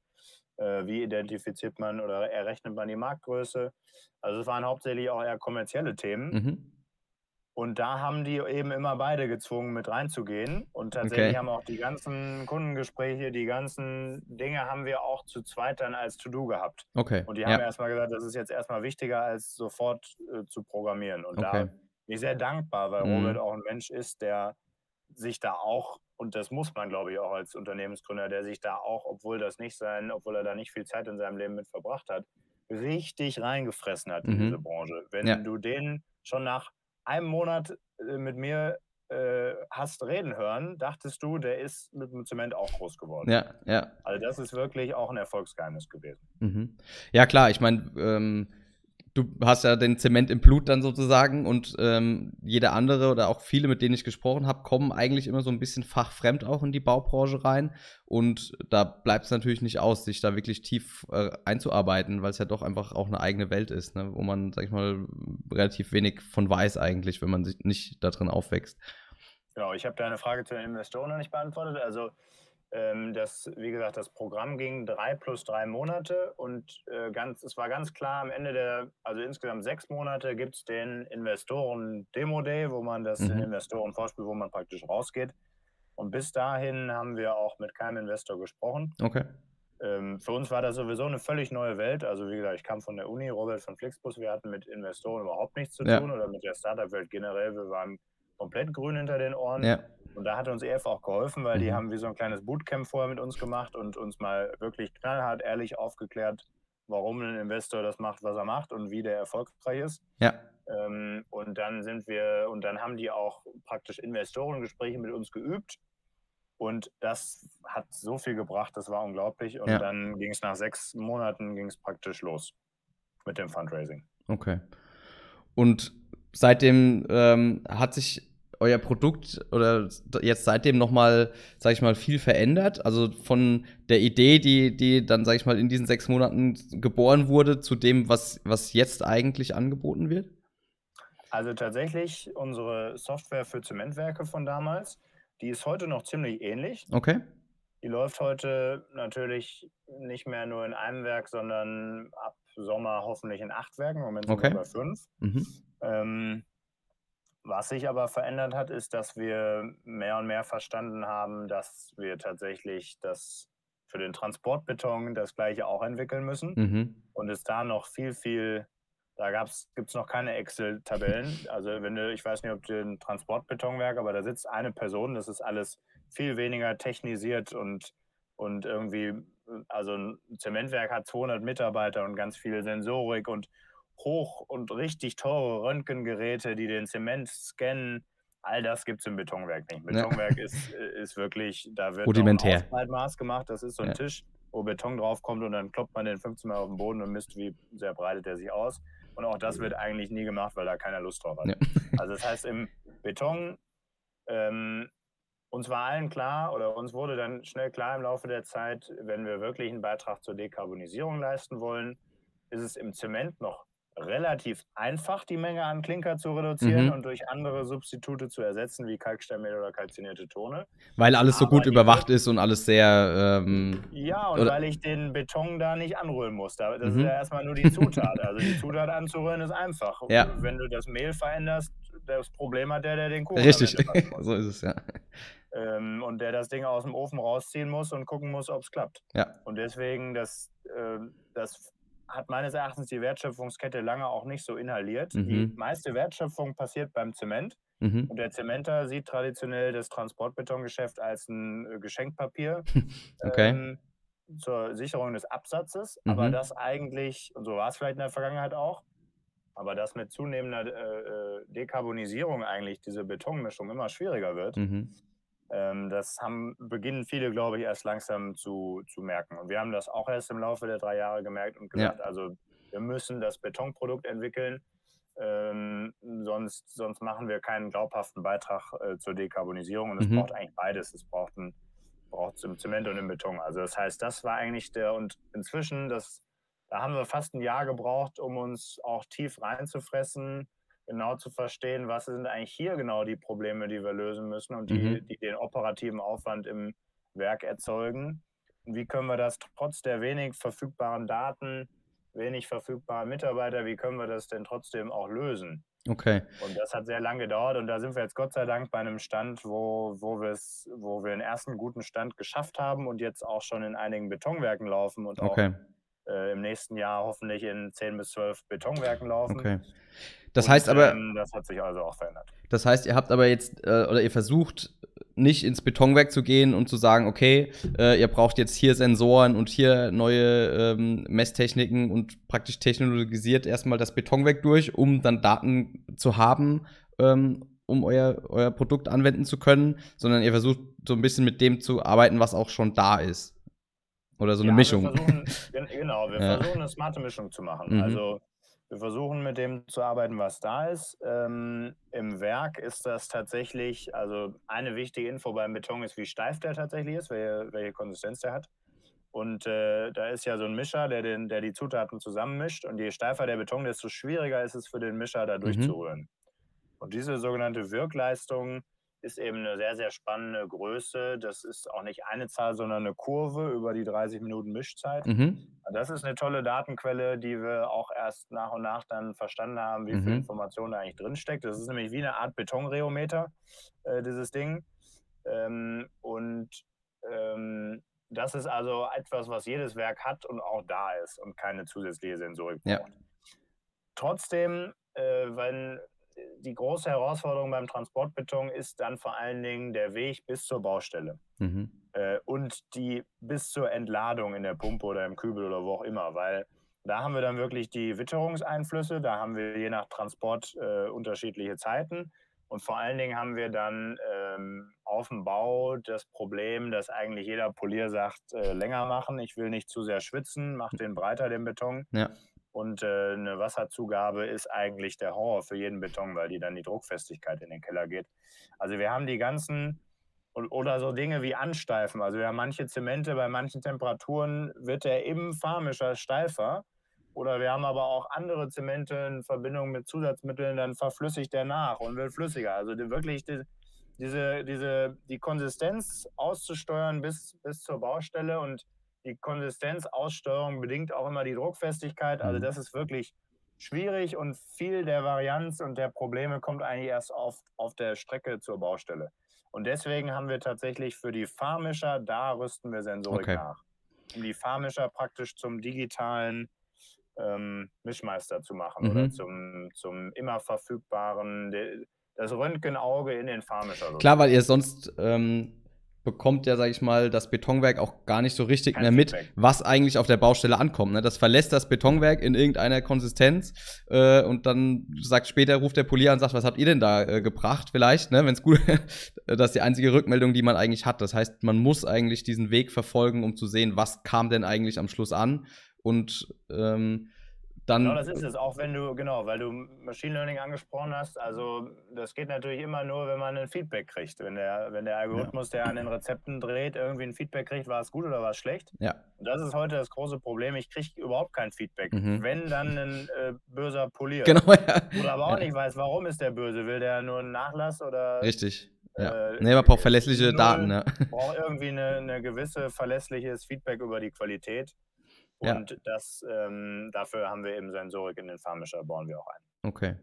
Äh, wie identifiziert man oder errechnet man die Marktgröße? Also es waren hauptsächlich auch eher kommerzielle Themen. Mhm. Und da haben die eben immer beide gezwungen, mit reinzugehen. Und tatsächlich okay. haben auch die ganzen Kundengespräche, die ganzen Dinge haben wir auch zu zweit dann als To-Do gehabt. Okay. Und die haben ja. erstmal gesagt, das ist jetzt erstmal wichtiger, als sofort äh, zu programmieren. Und okay. da bin ich sehr dankbar, weil mhm. Robert auch ein Mensch ist, der sich da auch, und das muss man, glaube ich, auch als Unternehmensgründer, der sich da auch, obwohl das nicht sein, obwohl er da nicht viel Zeit in seinem Leben mit verbracht hat, richtig reingefressen hat in mhm. diese Branche. Wenn ja. du den schon nach einem Monat äh, mit mir äh, hast reden hören, dachtest du, der ist mit dem Zement auch groß geworden. Ja, ja. Also das ist wirklich auch ein Erfolgsgeheimnis gewesen. Mhm. Ja, klar, ich meine, ähm, du hast ja den Zement im Blut dann sozusagen und ähm, jeder andere oder auch viele, mit denen ich gesprochen habe, kommen eigentlich immer so ein bisschen fachfremd auch in die Baubranche rein. Und da bleibt es natürlich nicht aus, sich da wirklich tief äh, einzuarbeiten, weil es ja doch einfach auch eine eigene Welt ist, ne? wo man, sag ich mal, relativ wenig von weiß eigentlich, wenn man sich nicht da drin aufwächst. Genau, ich habe deine Frage zu den Investoren noch nicht beantwortet. Also ähm, das, wie gesagt, das Programm ging drei plus drei Monate und äh, ganz, es war ganz klar, am Ende der, also insgesamt sechs Monate gibt es den Investoren Demo Day, wo man das mhm. den Investoren vorspielt, wo man praktisch rausgeht. Und bis dahin haben wir auch mit keinem Investor gesprochen. Okay. Ähm, für uns war das sowieso eine völlig neue Welt. Also wie gesagt, ich kam von der Uni, Robert von Flixbus, wir hatten mit Investoren überhaupt nichts zu tun ja. oder mit der Startup-Welt generell. Wir waren komplett grün hinter den Ohren. Ja. Und da hat uns EF auch geholfen, weil mhm. die haben wie so ein kleines Bootcamp vorher mit uns gemacht und uns mal wirklich knallhart ehrlich aufgeklärt, warum ein Investor das macht, was er macht und wie der erfolgreich ist. Ja. Ähm, und dann sind wir, und dann haben die auch praktisch Investorengespräche mit uns geübt. Und das hat so viel gebracht, das war unglaublich. Und ja. dann ging es nach sechs Monaten ging es praktisch los mit dem Fundraising. Okay. Und seitdem ähm, hat sich euer Produkt oder jetzt seitdem nochmal, sag ich mal, viel verändert? Also von der Idee, die, die dann, sag ich mal, in diesen sechs Monaten geboren wurde, zu dem, was, was jetzt eigentlich angeboten wird? Also tatsächlich unsere Software für Zementwerke von damals, die ist heute noch ziemlich ähnlich. Okay. Die läuft heute natürlich nicht mehr nur in einem Werk, sondern ab Sommer hoffentlich in acht Werken. Im Moment sind okay. wir bei fünf. Mhm. Ähm, was sich aber verändert hat, ist, dass wir mehr und mehr verstanden haben, dass wir tatsächlich das für den Transportbeton das gleiche auch entwickeln müssen. Mhm. Und es da noch viel, viel, da gibt es noch keine Excel-Tabellen. Also wenn du, ich weiß nicht, ob du ein Transportbetonwerk, aber da sitzt eine Person, das ist alles viel weniger technisiert und, und irgendwie, also ein Zementwerk hat 200 Mitarbeiter und ganz viel Sensorik und hoch und richtig teure Röntgengeräte, die den Zement scannen. All das gibt es im Betonwerk nicht. Betonwerk ja. ist, äh, ist wirklich, da wird Rudimentär. ein Maß gemacht. Das ist so ein ja. Tisch, wo Beton draufkommt und dann kloppt man den 15 Mal auf den Boden und misst, wie sehr breitet er sich aus. Und auch das wird eigentlich nie gemacht, weil da keiner Lust drauf hat. Ja. Also das heißt, im Beton, ähm, uns war allen klar oder uns wurde dann schnell klar im Laufe der Zeit, wenn wir wirklich einen Beitrag zur Dekarbonisierung leisten wollen, ist es im Zement noch relativ einfach, die Menge an Klinker zu reduzieren mhm. und durch andere Substitute zu ersetzen, wie Kalksteinmehl oder kalzinierte Tone. Weil alles so gut überwacht ist und alles sehr. Ähm, ja, und weil ich den Beton da nicht anrühren muss. Das mhm. ist ja erstmal nur die Zutat. also die Zutat anzurühren ist einfach. Ja. Wenn du das Mehl veränderst, das Problem hat der, der den Kuchen Richtig, so ist es, ja. Ähm, und der das Ding aus dem Ofen rausziehen muss und gucken muss, ob es klappt. Ja. Und deswegen, das, äh, das hat meines Erachtens die Wertschöpfungskette lange auch nicht so inhaliert. Mhm. Die meiste Wertschöpfung passiert beim Zement. Mhm. Und der Zementer sieht traditionell das Transportbetongeschäft als ein äh, Geschenkpapier okay. ähm, zur Sicherung des Absatzes. Mhm. Aber das eigentlich, und so war es vielleicht in der Vergangenheit auch, aber dass mit zunehmender äh, äh Dekarbonisierung eigentlich diese Betonmischung immer schwieriger wird, mhm. Ähm, das haben, beginnen viele, glaube ich, erst langsam zu, zu merken. Und wir haben das auch erst im Laufe der drei Jahre gemerkt und gesagt, ja. also wir müssen das Betonprodukt entwickeln, ähm, sonst, sonst machen wir keinen glaubhaften Beitrag äh, zur Dekarbonisierung. Und es mhm. braucht eigentlich beides. Es braucht ein braucht im Zement und im Beton. Also das heißt, das war eigentlich der und inzwischen, das, da haben wir fast ein Jahr gebraucht, um uns auch tief reinzufressen, genau zu verstehen, was sind eigentlich hier genau die Probleme, die wir lösen müssen und die, mhm. die den operativen Aufwand im Werk erzeugen. Und wie können wir das trotz der wenig verfügbaren Daten, wenig verfügbaren Mitarbeiter, wie können wir das denn trotzdem auch lösen? Okay. Und das hat sehr lange gedauert und da sind wir jetzt Gott sei Dank bei einem Stand, wo, wo, wo wir einen ersten guten Stand geschafft haben und jetzt auch schon in einigen Betonwerken laufen und okay. Äh, im nächsten Jahr hoffentlich in 10 bis 12 Betonwerken laufen. Okay. Das und, heißt aber. Ähm, das hat sich also auch verändert. Das heißt, ihr habt aber jetzt, äh, oder ihr versucht nicht ins Betonwerk zu gehen und zu sagen, okay, äh, ihr braucht jetzt hier Sensoren und hier neue ähm, Messtechniken und praktisch technologisiert erstmal das Betonwerk durch, um dann Daten zu haben, ähm, um euer, euer Produkt anwenden zu können, sondern ihr versucht so ein bisschen mit dem zu arbeiten, was auch schon da ist. Oder so eine ja, Mischung. Genau, wir ja. versuchen eine smarte Mischung zu machen. Mhm. Also wir versuchen mit dem zu arbeiten, was da ist. Ähm, Im Werk ist das tatsächlich, also eine wichtige Info beim Beton ist, wie steif der tatsächlich ist, welche, welche Konsistenz der hat. Und äh, da ist ja so ein Mischer, der, den, der die Zutaten zusammenmischt. Und je steifer der Beton, desto schwieriger ist es für den Mischer, da durchzurühren. Mhm. Und diese sogenannte Wirkleistung ist eben eine sehr, sehr spannende Größe. Das ist auch nicht eine Zahl, sondern eine Kurve über die 30 Minuten Mischzeit. Mhm. Das ist eine tolle Datenquelle, die wir auch erst nach und nach dann verstanden haben, wie mhm. viel Information da eigentlich drinsteckt. Das ist nämlich wie eine Art Betonreometer, äh, dieses Ding. Ähm, und ähm, das ist also etwas, was jedes Werk hat und auch da ist und keine zusätzliche Sensorik braucht. Ja. Trotzdem, äh, wenn die große Herausforderung beim Transportbeton ist dann vor allen Dingen der Weg bis zur Baustelle mhm. äh, und die bis zur Entladung in der Pumpe oder im Kübel oder wo auch immer, weil da haben wir dann wirklich die Witterungseinflüsse, da haben wir je nach Transport äh, unterschiedliche Zeiten und vor allen Dingen haben wir dann ähm, auf dem Bau das Problem, dass eigentlich jeder Polier sagt, äh, länger machen, ich will nicht zu sehr schwitzen, mach den breiter, den Beton. Ja. Und äh, eine Wasserzugabe ist eigentlich der Horror für jeden Beton, weil die dann die Druckfestigkeit in den Keller geht. Also wir haben die ganzen oder so Dinge wie Ansteifen. Also wir haben manche Zemente, bei manchen Temperaturen wird der im Fahrmischer steifer. Oder wir haben aber auch andere Zemente in Verbindung mit Zusatzmitteln, dann verflüssigt der nach und wird flüssiger. Also die, wirklich die, diese, diese, die Konsistenz auszusteuern bis, bis zur Baustelle und die Konsistenzaussteuerung bedingt auch immer die Druckfestigkeit. Also mhm. das ist wirklich schwierig und viel der Varianz und der Probleme kommt eigentlich erst auf, auf der Strecke zur Baustelle. Und deswegen haben wir tatsächlich für die Fahrmischer, da rüsten wir Sensorik okay. nach. Um die Fahrmischer praktisch zum digitalen ähm, Mischmeister zu machen mhm. oder zum, zum immer verfügbaren, das Röntgenauge in den Fahrmischer. Klar, weil ihr sonst ähm, bekommt ja, sag ich mal, das Betonwerk auch gar nicht so richtig mehr mit, was eigentlich auf der Baustelle ankommt. Ne? Das verlässt das Betonwerk in irgendeiner Konsistenz äh, und dann sagt später, ruft der Polier und sagt, was habt ihr denn da äh, gebracht vielleicht, ne? wenn es gut Das ist die einzige Rückmeldung, die man eigentlich hat. Das heißt, man muss eigentlich diesen Weg verfolgen, um zu sehen, was kam denn eigentlich am Schluss an und ähm, dann, genau, das ist es. Auch wenn du, genau, weil du Machine Learning angesprochen hast. Also, das geht natürlich immer nur, wenn man ein Feedback kriegt. Wenn der, wenn der Algorithmus, ja. der an den Rezepten dreht, irgendwie ein Feedback kriegt, war es gut oder war es schlecht. Ja. Und das ist heute das große Problem. Ich kriege überhaupt kein Feedback. Mhm. Wenn dann ein äh, böser Polier. Genau, ja. Oder aber auch ja. nicht weiß, warum ist der böse. Will der nur einen Nachlass oder. Richtig. Ja. Äh, nee, man braucht verlässliche Daten. Ja. Braucht irgendwie eine, eine gewisse verlässliches Feedback über die Qualität. Und ja. das, ähm, dafür haben wir eben Sensorik in den Fahrmischer, bauen wir auch ein. Okay.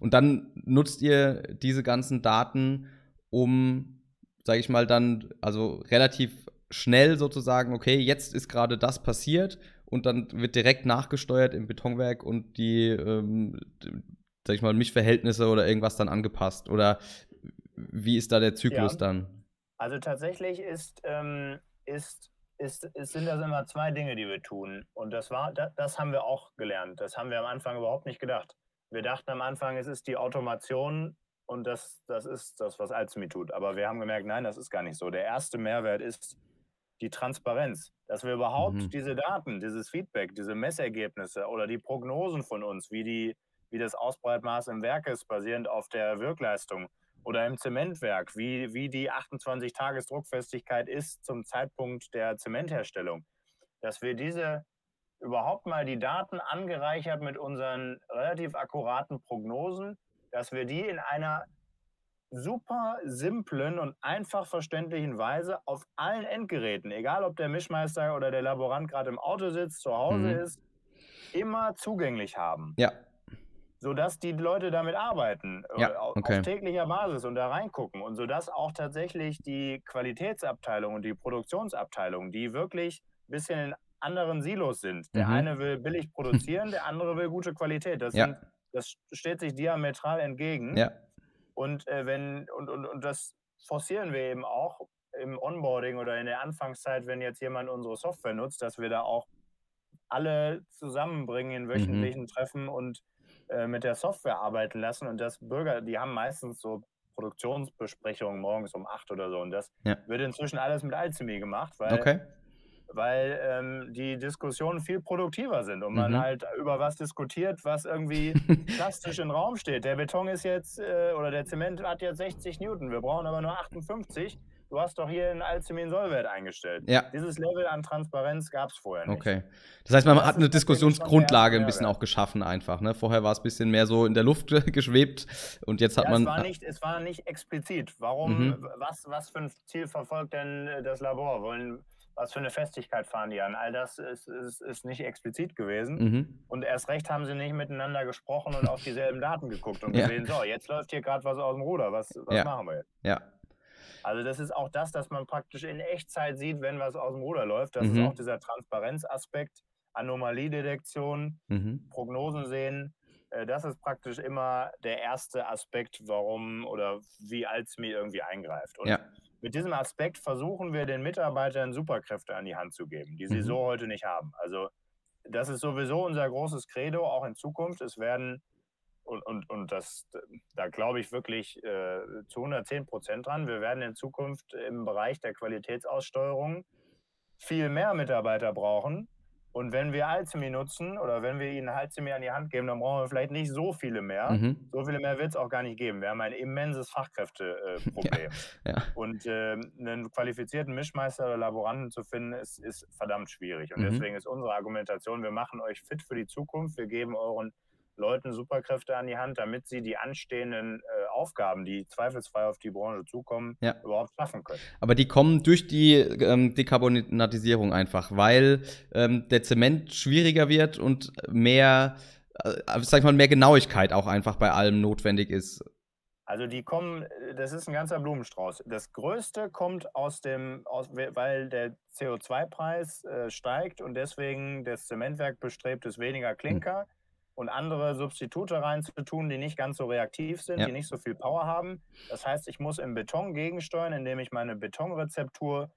Und dann nutzt ihr diese ganzen Daten, um, sage ich mal, dann, also relativ schnell sozusagen, okay, jetzt ist gerade das passiert und dann wird direkt nachgesteuert im Betonwerk und die, ähm, sag ich mal, Mischverhältnisse oder irgendwas dann angepasst. Oder wie ist da der Zyklus ja. dann? Also tatsächlich ist, ähm, ist ist, ist, sind das immer zwei Dinge, die wir tun. Und das war, das, das, haben wir auch gelernt. Das haben wir am Anfang überhaupt nicht gedacht. Wir dachten am Anfang, es ist die Automation und das, das ist das, was Alzmi tut. Aber wir haben gemerkt, nein, das ist gar nicht so. Der erste Mehrwert ist die Transparenz, dass wir überhaupt mhm. diese Daten, dieses Feedback, diese Messergebnisse oder die Prognosen von uns, wie, die, wie das Ausbreitmaß im Werk ist, basierend auf der Wirkleistung, oder im Zementwerk, wie, wie die 28-Tages-Druckfestigkeit ist zum Zeitpunkt der Zementherstellung. Dass wir diese überhaupt mal die Daten angereichert mit unseren relativ akkuraten Prognosen, dass wir die in einer super simplen und einfach verständlichen Weise auf allen Endgeräten, egal ob der Mischmeister oder der Laborant gerade im Auto sitzt, zu Hause mhm. ist, immer zugänglich haben. Ja. Sodass die Leute damit arbeiten, ja, äh, okay. auf täglicher Basis und da reingucken und sodass auch tatsächlich die Qualitätsabteilung und die Produktionsabteilung, die wirklich ein bisschen in anderen Silos sind. Der mhm. eine will billig produzieren, der andere will gute Qualität. Das, ja. sind, das steht sich diametral entgegen. Ja. Und, äh, wenn, und, und, und das forcieren wir eben auch im Onboarding oder in der Anfangszeit, wenn jetzt jemand unsere Software nutzt, dass wir da auch alle zusammenbringen in mhm. wöchentlichen mhm. Treffen und äh, mit der Software arbeiten lassen. Und das Bürger, die haben meistens so Produktionsbesprechungen morgens um acht oder so. Und das ja. wird inzwischen alles mit Alchemy gemacht, weil, okay. weil ähm, die Diskussionen viel produktiver sind und man mhm. halt über was diskutiert, was irgendwie plastisch im Raum steht. Der Beton ist jetzt äh, oder der Zement hat jetzt 60 Newton, wir brauchen aber nur 58 du hast doch hier einen Alcemin-Sollwert eingestellt. Ja. Dieses Level an Transparenz gab es vorher nicht. Okay. Das heißt, man das hat eine Diskussionsgrundlage ein bisschen auch geschaffen einfach. Ne? Vorher war es ein bisschen mehr so in der Luft geschwebt und jetzt hat ja, man. Es war, nicht, es war nicht explizit. Warum, mhm. was, was für ein Ziel verfolgt denn äh, das Labor? Wollen, was für eine Festigkeit fahren die an? All das ist, ist, ist nicht explizit gewesen. Mhm. Und erst recht haben sie nicht miteinander gesprochen und auf dieselben Daten geguckt und gesehen, ja. so, jetzt läuft hier gerade was aus dem Ruder, was, was ja. machen wir jetzt? Ja, also das ist auch das, dass man praktisch in Echtzeit sieht, wenn was aus dem Ruder läuft. Das mhm. ist auch dieser Transparenzaspekt, Anomaliedetektion, mhm. Prognosen sehen. Äh, das ist praktisch immer der erste Aspekt, warum oder wie Alzmi irgendwie eingreift. Und ja. mit diesem Aspekt versuchen wir den Mitarbeitern Superkräfte an die Hand zu geben, die sie mhm. so heute nicht haben. Also das ist sowieso unser großes Credo, auch in Zukunft. Es werden und, und, und das, da glaube ich wirklich äh, zu 110 Prozent dran. Wir werden in Zukunft im Bereich der Qualitätsaussteuerung viel mehr Mitarbeiter brauchen. Und wenn wir Alzemi nutzen oder wenn wir ihnen Alzemi an die Hand geben, dann brauchen wir vielleicht nicht so viele mehr. Mhm. So viele mehr wird es auch gar nicht geben. Wir haben ein immenses Fachkräfteproblem. Ja, ja. Und äh, einen qualifizierten Mischmeister oder Laboranten zu finden, ist, ist verdammt schwierig. Und mhm. deswegen ist unsere Argumentation, wir machen euch fit für die Zukunft. Wir geben euren Leuten Superkräfte an die Hand, damit sie die anstehenden äh, Aufgaben, die zweifelsfrei auf die Branche zukommen, ja. überhaupt schaffen können. Aber die kommen durch die ähm, Dekarbonisierung einfach, weil ähm, der Zement schwieriger wird und mehr, äh, sag ich mal, mehr Genauigkeit auch einfach bei allem notwendig ist. Also die kommen, das ist ein ganzer Blumenstrauß. Das Größte kommt aus dem, aus, weil der CO2-Preis äh, steigt und deswegen das Zementwerk bestrebt ist, weniger Klinker. Hm und andere Substitute reinzutun, die nicht ganz so reaktiv sind, ja. die nicht so viel Power haben. Das heißt, ich muss im Beton gegensteuern, indem ich meine Betonrezeptur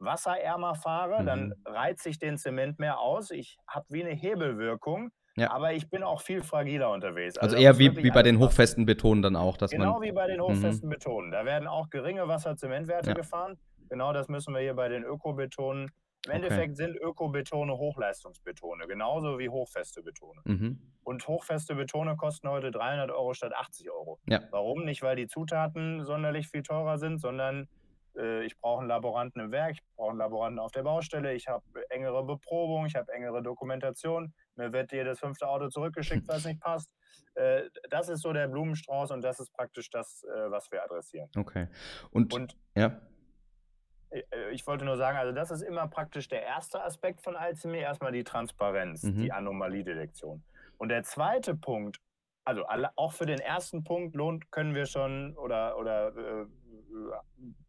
wasserärmer fahre, mhm. dann reize ich den Zement mehr aus. Ich habe wie eine Hebelwirkung, ja. aber ich bin auch viel fragiler unterwegs. Also, also eher wie, wie bei den hochfesten Betonen dann auch. Dass genau man, wie bei den mhm. hochfesten. Betonen. Da werden auch geringe Wasserzementwerte ja. gefahren. Genau das müssen wir hier bei den Ökobetonen im okay. Endeffekt sind Ökobetone Hochleistungsbetone, genauso wie hochfeste Betone. Mhm. Und hochfeste Betone kosten heute 300 Euro statt 80 Euro. Ja. Warum? Nicht, weil die Zutaten sonderlich viel teurer sind, sondern äh, ich brauche einen Laboranten im Werk, ich brauche einen Laboranten auf der Baustelle, ich habe engere Beprobung, ich habe engere Dokumentation. Mir wird jedes fünfte Auto zurückgeschickt, was nicht passt. Äh, das ist so der Blumenstrauß und das ist praktisch das, äh, was wir adressieren. Okay. Und, und ja. Äh, ich wollte nur sagen, also das ist immer praktisch der erste Aspekt von Alzheimer, erstmal die Transparenz, mhm. die Anomaliedetektion. Und der zweite Punkt, also auch für den ersten Punkt lohnt, können wir schon oder, oder äh,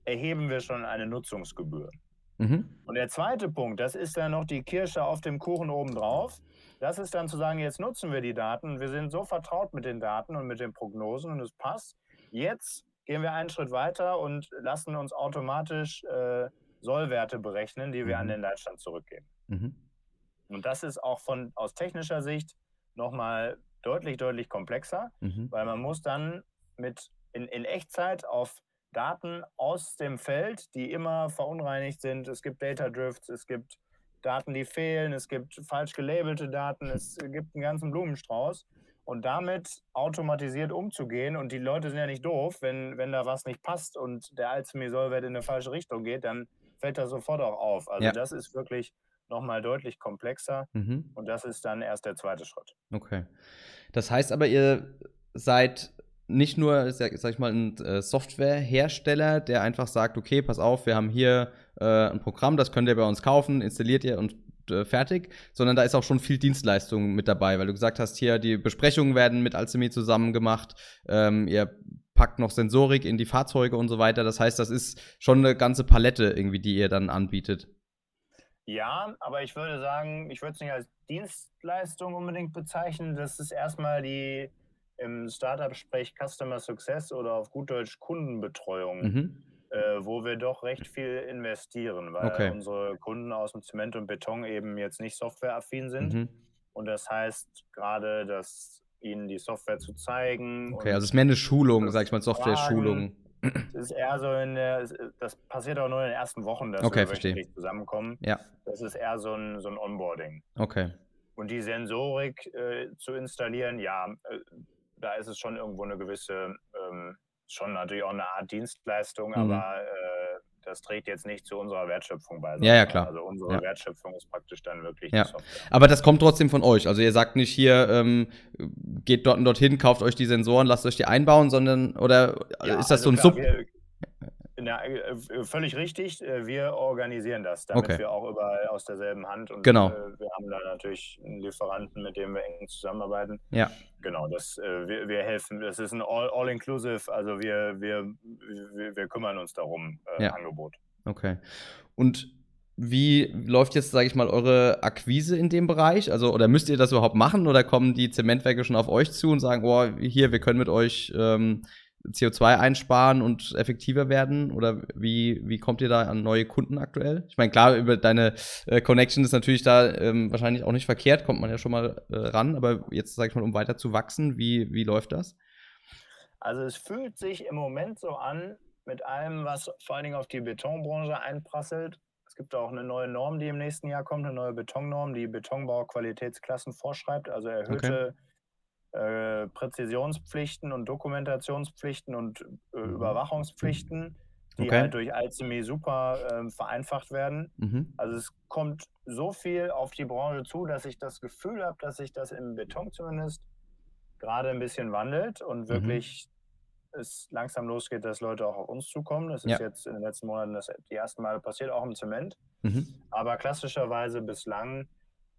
erheben wir schon eine Nutzungsgebühr. Mhm. Und der zweite Punkt, das ist dann noch die Kirsche auf dem Kuchen obendrauf. Das ist dann zu sagen, jetzt nutzen wir die Daten. Wir sind so vertraut mit den Daten und mit den Prognosen und es passt. Jetzt gehen wir einen Schritt weiter und lassen uns automatisch äh, Sollwerte berechnen, die wir mhm. an den Leitstand zurückgeben. Mhm. Und das ist auch von, aus technischer Sicht nochmal deutlich, deutlich komplexer, mhm. weil man muss dann mit in, in Echtzeit auf Daten aus dem Feld, die immer verunreinigt sind. Es gibt Data Drifts, es gibt Daten, die fehlen, es gibt falsch gelabelte Daten, es gibt einen ganzen Blumenstrauß und damit automatisiert umzugehen. Und die Leute sind ja nicht doof, wenn, wenn da was nicht passt und der Alzheimer-Sollwert in eine falsche Richtung geht, dann fällt das sofort auch auf. Also ja. das ist wirklich nochmal deutlich komplexer mhm. und das ist dann erst der zweite Schritt. Okay. Das heißt aber, ihr seid nicht nur, sag, ich mal, ein äh, Softwarehersteller, der einfach sagt, okay, pass auf, wir haben hier äh, ein Programm, das könnt ihr bei uns kaufen, installiert ihr und äh, fertig, sondern da ist auch schon viel Dienstleistung mit dabei, weil du gesagt hast, hier die Besprechungen werden mit Alchemy zusammen gemacht, ähm, ihr packt noch Sensorik in die Fahrzeuge und so weiter. Das heißt, das ist schon eine ganze Palette irgendwie, die ihr dann anbietet. Ja, aber ich würde sagen, ich würde es nicht als Dienstleistung unbedingt bezeichnen. Das ist erstmal die im Startup-Sprech Customer Success oder auf gut Deutsch Kundenbetreuung, mhm. Äh, wo wir doch recht viel investieren, weil okay. unsere Kunden aus dem Zement und Beton eben jetzt nicht softwareaffin sind. Mhm. Und das heißt gerade, dass ihnen die Software zu zeigen. Okay, also es ist mehr eine Schulung, sag ich mal, Software-Schulung. Das ist eher so in der, das passiert auch nur in den ersten Wochen, dass okay, wir verstehe. zusammenkommen. Ja. Das ist eher so ein, so ein Onboarding. Okay. Und die Sensorik äh, zu installieren, ja, äh, da ist es schon irgendwo eine gewisse, ähm, schon natürlich auch eine Art Dienstleistung, mhm. aber äh, das trägt jetzt nicht zu unserer Wertschöpfung bei. Ja, ja, klar. Also unsere ja. Wertschöpfung ist praktisch dann wirklich ja. Aber das kommt trotzdem von euch. Also ihr sagt nicht hier, ähm, geht dort und dorthin, kauft euch die Sensoren, lasst euch die einbauen, sondern oder ja, ist das also so ein klar, Sub? Wir, na, äh, völlig richtig. Äh, wir organisieren das, damit okay. wir auch überall aus derselben Hand und genau. äh, wir haben da natürlich einen Lieferanten, mit dem wir eng zusammenarbeiten. Ja. Genau, das, äh, wir, wir helfen. Das ist ein All-Inclusive, all also wir, wir, wir, wir, kümmern uns darum, äh, ja. Angebot. Okay. Und wie läuft jetzt, sage ich mal, eure Akquise in dem Bereich? Also, oder müsst ihr das überhaupt machen oder kommen die Zementwerke schon auf euch zu und sagen, oh, hier, wir können mit euch ähm, CO2 einsparen und effektiver werden? Oder wie, wie kommt ihr da an neue Kunden aktuell? Ich meine, klar, über deine äh, Connection ist natürlich da ähm, wahrscheinlich auch nicht verkehrt, kommt man ja schon mal äh, ran, aber jetzt, sag ich mal, um weiter zu wachsen, wie, wie läuft das? Also es fühlt sich im Moment so an, mit allem, was vor allen Dingen auf die Betonbranche einprasselt. Es gibt auch eine neue Norm, die im nächsten Jahr kommt, eine neue Betonnorm, die Betonbauqualitätsklassen vorschreibt, also erhöhte okay äh, Präzisionspflichten und Dokumentationspflichten und äh, mhm. Überwachungspflichten, die okay. halt durch Alchemy super äh, vereinfacht werden. Mhm. Also es kommt so viel auf die Branche zu, dass ich das Gefühl habe, dass sich das im Beton zumindest gerade ein bisschen wandelt und mhm. wirklich mhm. es langsam losgeht, dass Leute auch auf uns zukommen. Das ist ja. jetzt in den letzten Monaten das die ersten Mal passiert, auch im Zement. Mhm. Aber klassischerweise bislang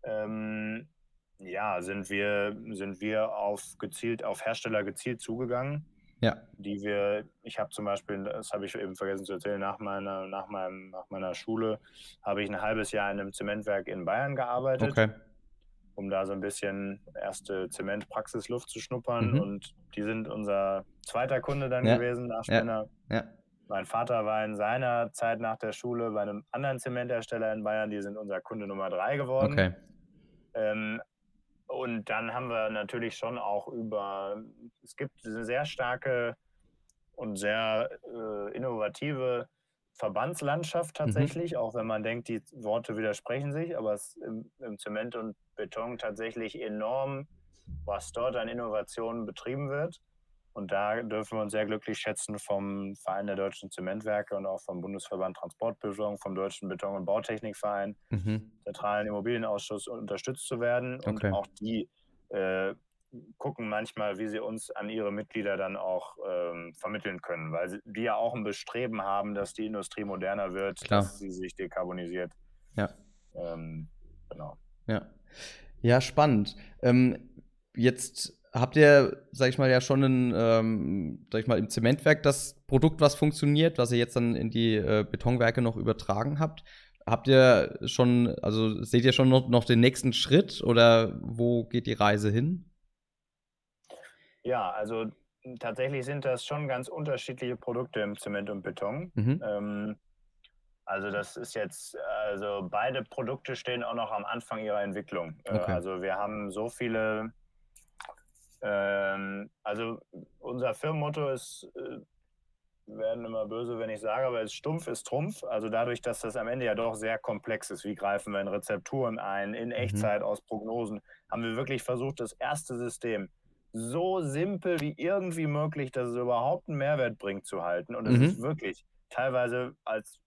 ähm, ja, sind wir, sind wir auf gezielt, auf Hersteller gezielt zugegangen. Ja. Die wir, ich habe zum Beispiel, das habe ich eben vergessen zu erzählen, nach meiner, nach meinem, nach meiner Schule habe ich ein halbes Jahr in einem Zementwerk in Bayern gearbeitet. Okay. Um da so ein bisschen erste Zementpraxisluft zu schnuppern. Mhm. Und die sind unser zweiter Kunde dann ja. gewesen nach Spinner. Ja. ja. Mein Vater war in seiner Zeit nach der Schule bei einem anderen Zementhersteller in Bayern, die sind unser Kunde Nummer drei geworden. Okay. Ähm, und dann haben wir natürlich schon auch über, es gibt eine sehr starke und sehr äh, innovative Verbandslandschaft mhm. tatsächlich, mhm. auch wenn man denkt, die Worte widersprechen sich, aber es im, im Zement und Beton tatsächlich enorm, was dort an Innovationen betrieben wird. Und da dürfen wir uns sehr glücklich schätzen, vom Verein der deutschen Zementwerke und auch vom Bundesverband Transportbildung, vom Deutschen Beton- und Bautechnikverein, mhm. Zentralen Immobilienausschuss unterstützt zu werden. Und okay. auch die äh, gucken manchmal, wie sie uns an ihre Mitglieder dann auch ähm, vermitteln können, weil sie, die ja auch ein Bestreben haben, dass die Industrie moderner wird, Klar. dass sie sich dekarbonisiert. Ja. Ähm, genau. Ja. Ja, spannend. Ähm, jetzt habt ihr, sag ich mal, ja schon ein, ähm, sag ich mal, im Zementwerk das Produkt, was funktioniert, was ihr jetzt dann in die äh, Betonwerke noch übertragen habt. Habt ihr schon, also seht ihr schon noch, noch den nächsten Schritt oder wo geht die Reise hin? Ja, also tatsächlich sind das schon ganz unterschiedliche Produkte im Zement und Beton. Mhm. Ähm, also das ist jetzt, also beide Produkte stehen auch noch am Anfang ihrer Entwicklung. Äh, okay. also wir haben so viele ähm, also unser Firmenmotto ist, äh, werden immer böse, wenn ich sage, aber es ist stumpf ist Trumpf. Also dadurch, dass das am Ende ja doch sehr komplex ist, wie greifen wir in Rezepturen ein, in mhm. Echtzeit mhm. aus Prognosen, haben wir wirklich versucht, das erste System so simpel wie irgendwie möglich, dass es überhaupt einen Mehrwert bringt, zu halten. Und es mhm. ist wirklich teilweise als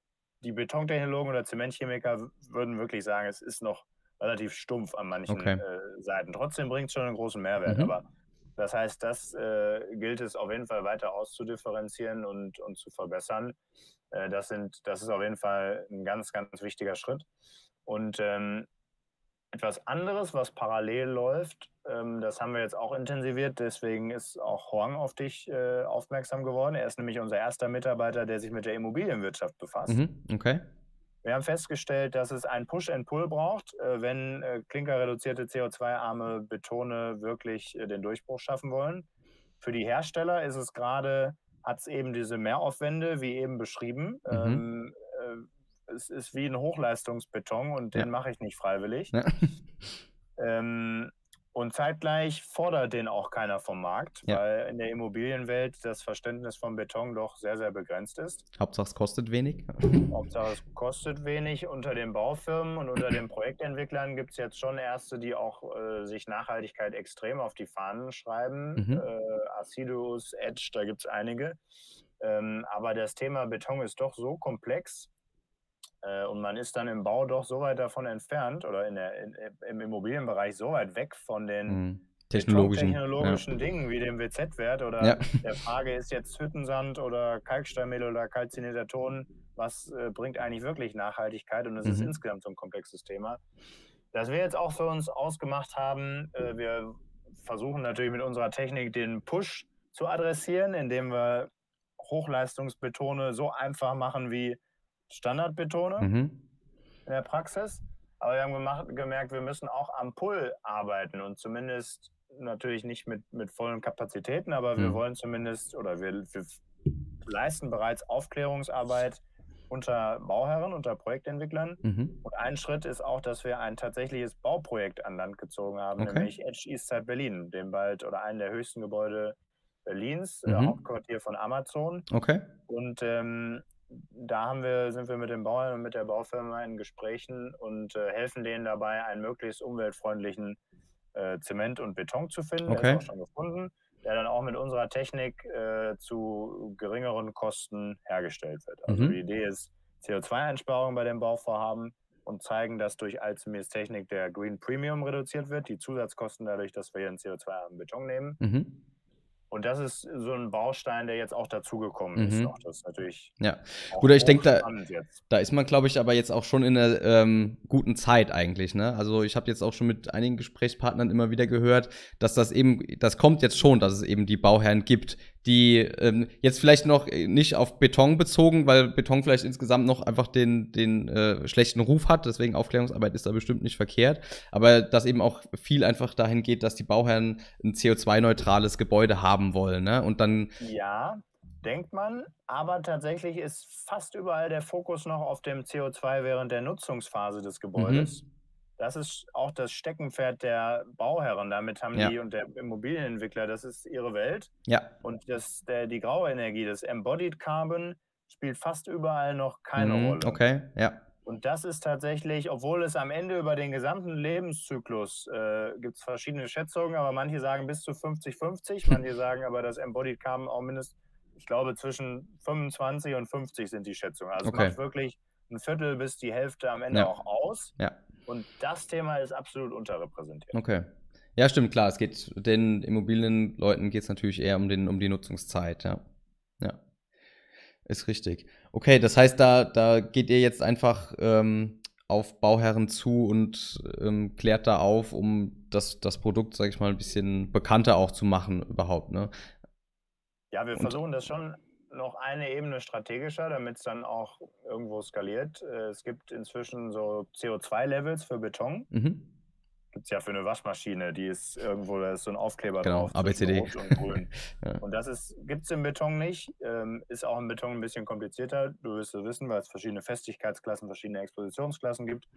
die Betontechnologen oder Zementchemiker würden wirklich sagen, es ist noch relativ stumpf an manchen okay. äh, Seiten. Trotzdem bringt es schon einen großen Mehrwert. Mhm. Aber das heißt, das äh, gilt es auf jeden Fall weiter auszudifferenzieren und, und zu verbessern. Äh, das, sind, das ist auf jeden Fall ein ganz, ganz wichtiger Schritt. Und ähm, etwas anderes, was parallel läuft. Ähm, das haben wir jetzt auch intensiviert. Deswegen ist auch Horn auf dich äh, aufmerksam geworden. Er ist nämlich unser erster Mitarbeiter, der sich mit der Immobilienwirtschaft befasst. Mhm, okay. Wir haben festgestellt, dass es ein Push-and-Pull braucht, äh, wenn äh, klinkerreduzierte CO2-arme Betone wirklich äh, den Durchbruch schaffen wollen. Für die Hersteller ist es gerade, hat es eben diese Mehraufwände, wie eben beschrieben. Mhm. Ähm, äh, es ist wie ein Hochleistungsbeton und den ja. mache ich nicht freiwillig. Ja. Ähm, und zeitgleich fordert den auch keiner vom Markt, ja. weil in der Immobilienwelt das Verständnis von Beton doch sehr, sehr begrenzt ist. Hauptsache es kostet wenig. Hauptsache es kostet wenig. Unter den Baufirmen und unter den Projektentwicklern gibt es jetzt schon erste, die auch äh, sich Nachhaltigkeit extrem auf die Fahnen schreiben. Mhm. Äh, Acidus, Edge, da gibt es einige. Ähm, aber das Thema Beton ist doch so komplex, und man ist dann im Bau doch so weit davon entfernt oder in der, in, im Immobilienbereich so weit weg von den mhm. technologischen, technologischen ja. Dingen wie dem WZ-Wert oder ja. der Frage ist jetzt Hüttensand oder Kalksteinmehl oder kalzinierter Ton, was äh, bringt eigentlich wirklich Nachhaltigkeit und das mhm. ist insgesamt so ein komplexes Thema. Dass wir jetzt auch für uns ausgemacht haben, äh, wir versuchen natürlich mit unserer Technik den Push zu adressieren, indem wir Hochleistungsbetone so einfach machen wie Standardbetone mhm. in der Praxis. Aber wir haben gemacht, gemerkt, wir müssen auch am Pull arbeiten und zumindest natürlich nicht mit, mit vollen Kapazitäten, aber mhm. wir wollen zumindest oder wir, wir leisten bereits Aufklärungsarbeit unter Bauherren, unter Projektentwicklern. Mhm. Und ein Schritt ist auch, dass wir ein tatsächliches Bauprojekt an Land gezogen haben, okay. nämlich Edge Eastside Berlin, dem bald oder einen der höchsten Gebäude Berlins, äh, mhm. Hauptquartier von Amazon. Okay. Und ähm, da haben wir, sind wir mit den Bauern und mit der Baufirma in Gesprächen und äh, helfen denen dabei, einen möglichst umweltfreundlichen äh, Zement und Beton zu finden. Okay. Der ist auch schon gefunden, der dann auch mit unserer Technik äh, zu geringeren Kosten hergestellt wird. Also mhm. die Idee ist CO2-Einsparung bei dem Bauvorhaben und zeigen, dass durch Alzemies Technik der Green Premium reduziert wird, die Zusatzkosten dadurch, dass wir hier einen CO2-armen Beton nehmen. Mhm. Und das ist so ein Baustein, der jetzt auch dazugekommen ist. Mhm. Das ist natürlich. Ja, gut, ich denke, da, da ist man, glaube ich, aber jetzt auch schon in einer ähm, guten Zeit eigentlich. Ne? Also, ich habe jetzt auch schon mit einigen Gesprächspartnern immer wieder gehört, dass das eben, das kommt jetzt schon, dass es eben die Bauherren gibt, die ähm, jetzt vielleicht noch nicht auf Beton bezogen, weil Beton vielleicht insgesamt noch einfach den, den äh, schlechten Ruf hat, deswegen Aufklärungsarbeit ist da bestimmt nicht verkehrt, aber dass eben auch viel einfach dahin geht, dass die Bauherren ein CO2-neutrales Gebäude haben wollen, ne? Und dann. Ja, denkt man, aber tatsächlich ist fast überall der Fokus noch auf dem CO2 während der Nutzungsphase des Gebäudes. Mhm. Das ist auch das Steckenpferd der Bauherren. Damit haben ja. die und der Immobilienentwickler, das ist ihre Welt. Ja. Und das, der, die graue Energie, das Embodied Carbon, spielt fast überall noch keine mhm, Rolle. Okay, ja. Und das ist tatsächlich, obwohl es am Ende über den gesamten Lebenszyklus äh, gibt es verschiedene Schätzungen, aber manche sagen bis zu 50-50, manche sagen aber, dass Embodied Carbon auch mindestens, ich glaube, zwischen 25 und 50 sind die Schätzungen. Also okay. macht wirklich ein Viertel bis die Hälfte am Ende ja. auch aus. Ja. Und das Thema ist absolut unterrepräsentiert. Okay. Ja, stimmt, klar. Es geht den Immobilienleuten geht es natürlich eher um, den, um die Nutzungszeit, ja. Ja. Ist richtig. Okay, das heißt, da, da geht ihr jetzt einfach ähm, auf Bauherren zu und ähm, klärt da auf, um das, das Produkt, sag ich mal, ein bisschen bekannter auch zu machen überhaupt, ne? Ja, wir und, versuchen das schon noch eine Ebene strategischer, damit es dann auch irgendwo skaliert. Äh, es gibt inzwischen so CO2-Levels für Beton. Mhm. Gibt es ja für eine Waschmaschine, die ist irgendwo, da ist so ein Aufkleber genau, drauf. ABCD. Rot und grün. ja. Und das gibt es im Beton nicht. Ähm, ist auch im Beton ein bisschen komplizierter. Du wirst es wissen, weil es verschiedene Festigkeitsklassen, verschiedene Expositionsklassen gibt.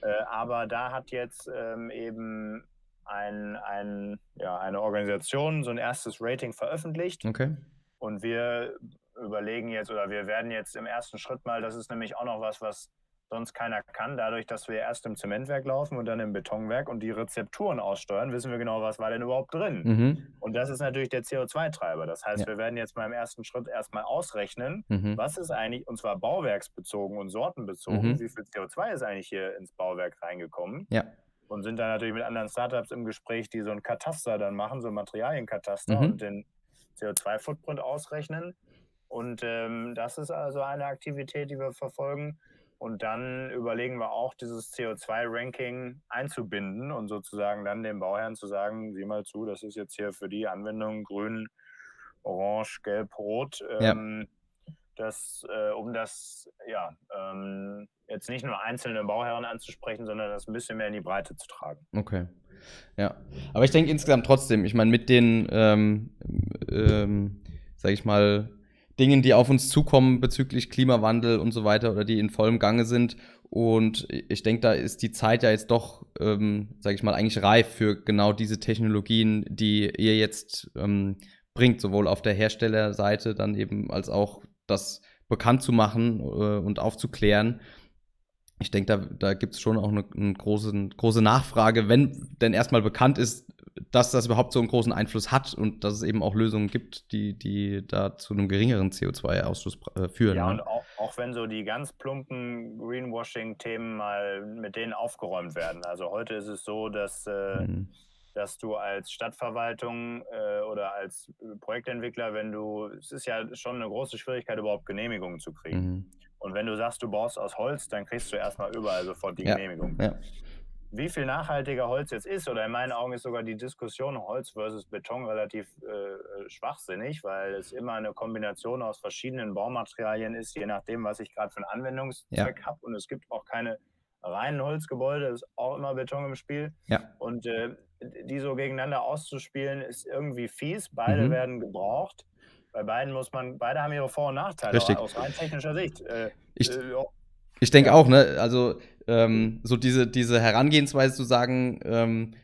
Äh, aber da hat jetzt ähm, eben ein, ein, ja, eine Organisation so ein erstes Rating veröffentlicht. Okay. Und wir überlegen jetzt oder wir werden jetzt im ersten Schritt mal, das ist nämlich auch noch was, was sonst keiner kann, dadurch, dass wir erst im Zementwerk laufen und dann im Betonwerk und die Rezepturen aussteuern, wissen wir genau, was war denn überhaupt drin. Mhm. Und das ist natürlich der CO2-Treiber. Das heißt, ja. wir werden jetzt mal im ersten Schritt erstmal ausrechnen, mhm. was ist eigentlich, und zwar bauwerksbezogen und sortenbezogen, mhm. wie viel CO2 ist eigentlich hier ins Bauwerk reingekommen. Ja. Und sind dann natürlich mit anderen Startups im Gespräch, die so ein Kataster dann machen, so ein Materialienkataster mhm. und den CO2-Footprint ausrechnen. Und ähm, das ist also eine Aktivität, die wir verfolgen. und dann überlegen wir auch, dieses CO2-Ranking einzubinden und sozusagen dann dem Bauherrn zu sagen, sieh mal zu, das ist jetzt hier für die Anwendung grün, orange, gelb, rot. Ähm, das, äh, um das ja ähm, jetzt nicht nur einzelne Bauherren anzusprechen, sondern das ein bisschen mehr in die Breite zu tragen. Okay. Ja, aber ich denke insgesamt trotzdem, ich meine, mit den, ähm, ähm, sag ich mal, Dingen, die auf uns zukommen bezüglich Klimawandel und so weiter oder die in vollem Gange sind. Und ich denke, da ist die Zeit ja jetzt doch, ähm, sage ich mal, eigentlich reif für genau diese Technologien, die ihr jetzt ähm, bringt, sowohl auf der Herstellerseite dann eben als auch das bekannt zu machen äh, und aufzuklären. Ich denke, da, da gibt es schon auch eine, eine große, große Nachfrage, wenn denn erstmal bekannt ist, dass das überhaupt so einen großen Einfluss hat und dass es eben auch Lösungen gibt, die, die da zu einem geringeren CO2-Ausstoß äh, führen. Ja, ne? und auch, auch, wenn so die ganz plumpen Greenwashing-Themen mal mit denen aufgeräumt werden. Also heute ist es so, dass, äh, mhm. dass du als Stadtverwaltung äh, oder als Projektentwickler, wenn du, es ist ja schon eine große Schwierigkeit, überhaupt Genehmigungen zu kriegen. Mhm. Und wenn du sagst, du baust aus Holz, dann kriegst du erstmal überall sofort die ja. Genehmigung. Ja wie viel nachhaltiger Holz jetzt ist, oder in meinen Augen ist sogar die Diskussion Holz versus Beton relativ äh, schwachsinnig, weil es immer eine Kombination aus verschiedenen Baumaterialien ist, je nachdem, was ich gerade für einen Anwendungszweck ja. habe. Und es gibt auch keine reinen Holzgebäude, es ist auch immer Beton im Spiel. Ja. Und äh, die so gegeneinander auszuspielen, ist irgendwie fies. Beide mhm. werden gebraucht. Bei beiden muss man, beide haben ihre Vor- und Nachteile Richtig. aus rein technischer Sicht. Äh, ich, äh, ich denke ja. auch, ne? Also ähm, so diese, diese Herangehensweise zu sagen, ähm,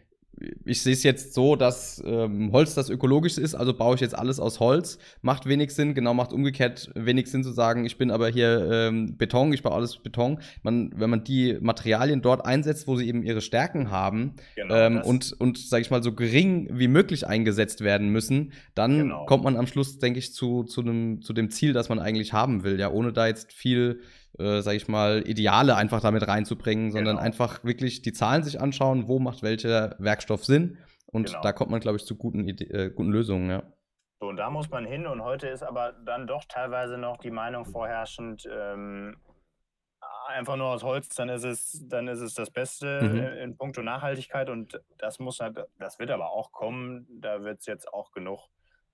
ich sehe es jetzt so, dass ähm, Holz das ökologischste ist, also baue ich jetzt alles aus Holz. Macht wenig Sinn, genau macht umgekehrt wenig Sinn zu sagen, ich bin aber hier ähm, Beton, ich baue alles Beton. Man, wenn man die Materialien dort einsetzt, wo sie eben ihre Stärken haben genau, ähm, und, und sage ich mal, so gering wie möglich eingesetzt werden müssen, dann genau. kommt man am Schluss, denke ich, zu, zu, dem, zu dem Ziel, das man eigentlich haben will, ja, ohne da jetzt viel äh, sage ich mal, Ideale einfach damit reinzubringen, sondern genau. einfach wirklich die Zahlen sich anschauen, wo macht welcher Werkstoff Sinn. Und genau. da kommt man, glaube ich, zu guten, äh, guten Lösungen, ja. So, und da muss man hin. Und heute ist aber dann doch teilweise noch die Meinung vorherrschend, ähm, einfach nur aus Holz, dann ist es, dann ist es das Beste mhm. in, in puncto Nachhaltigkeit. Und das muss halt, das wird aber auch kommen. Da wird es jetzt auch genug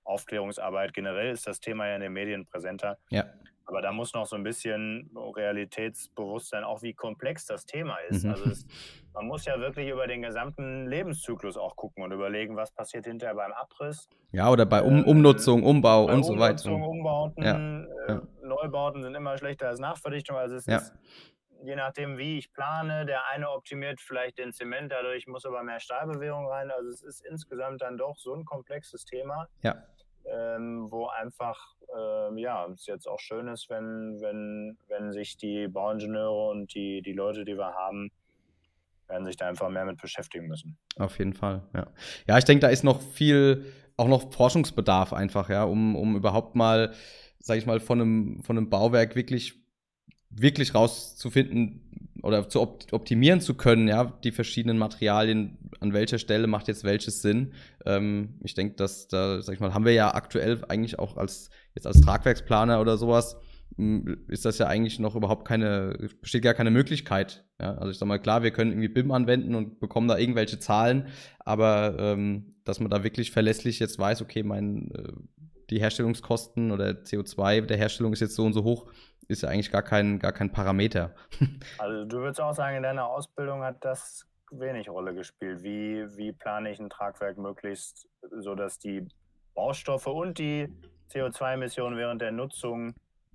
Aufklärungsarbeit. Generell ist das Thema ja in den Medien präsenter. Ja. Aber da muss noch so ein bisschen Realitätsbewusstsein, auch wie komplex das Thema ist. Mhm. Also es, man muss ja wirklich über den gesamten Lebenszyklus auch gucken und überlegen, was passiert hinterher beim Abriss. Ja, oder bei um, ähm, Umnutzung, Umbau und so weiter. Umnutzung, Umbauten, ja. Äh, ja. Neubauten sind immer schlechter als Nachverdichtung. Also es ja. ist je nachdem, wie ich plane, der eine optimiert vielleicht den Zement, dadurch muss aber mehr Stahlbewegung rein. Also es ist insgesamt dann doch so ein komplexes Thema. Ja ähm, wo einfach, äh, ja, es jetzt auch schön ist, wenn, wenn, wenn sich die Bauingenieure und die, die Leute, die wir haben, werden sich da einfach mehr mit beschäftigen müssen. Auf jeden Fall, ja. Ja, ich denke, da ist noch viel, auch noch Forschungsbedarf einfach, ja, um, um überhaupt mal, sag ich mal, von einem, von einem Bauwerk wirklich, wirklich rauszufinden, oder zu optimieren zu können, ja, die verschiedenen Materialien, an welcher Stelle macht jetzt welches Sinn. Ähm, ich denke, dass da, sag ich mal, haben wir ja aktuell eigentlich auch als jetzt als Tragwerksplaner oder sowas, ist das ja eigentlich noch überhaupt keine, besteht gar keine Möglichkeit. Ja? Also ich sag mal, klar, wir können irgendwie BIM anwenden und bekommen da irgendwelche Zahlen, aber ähm, dass man da wirklich verlässlich jetzt weiß, okay, mein, äh, die Herstellungskosten oder CO2 der Herstellung ist jetzt so und so hoch, ist ja eigentlich gar kein, gar kein Parameter. Also du würdest auch sagen, in deiner Ausbildung hat das wenig Rolle gespielt. Wie, wie plane ich ein Tragwerk möglichst, sodass die Baustoffe und die CO2-Emissionen während der Nutzung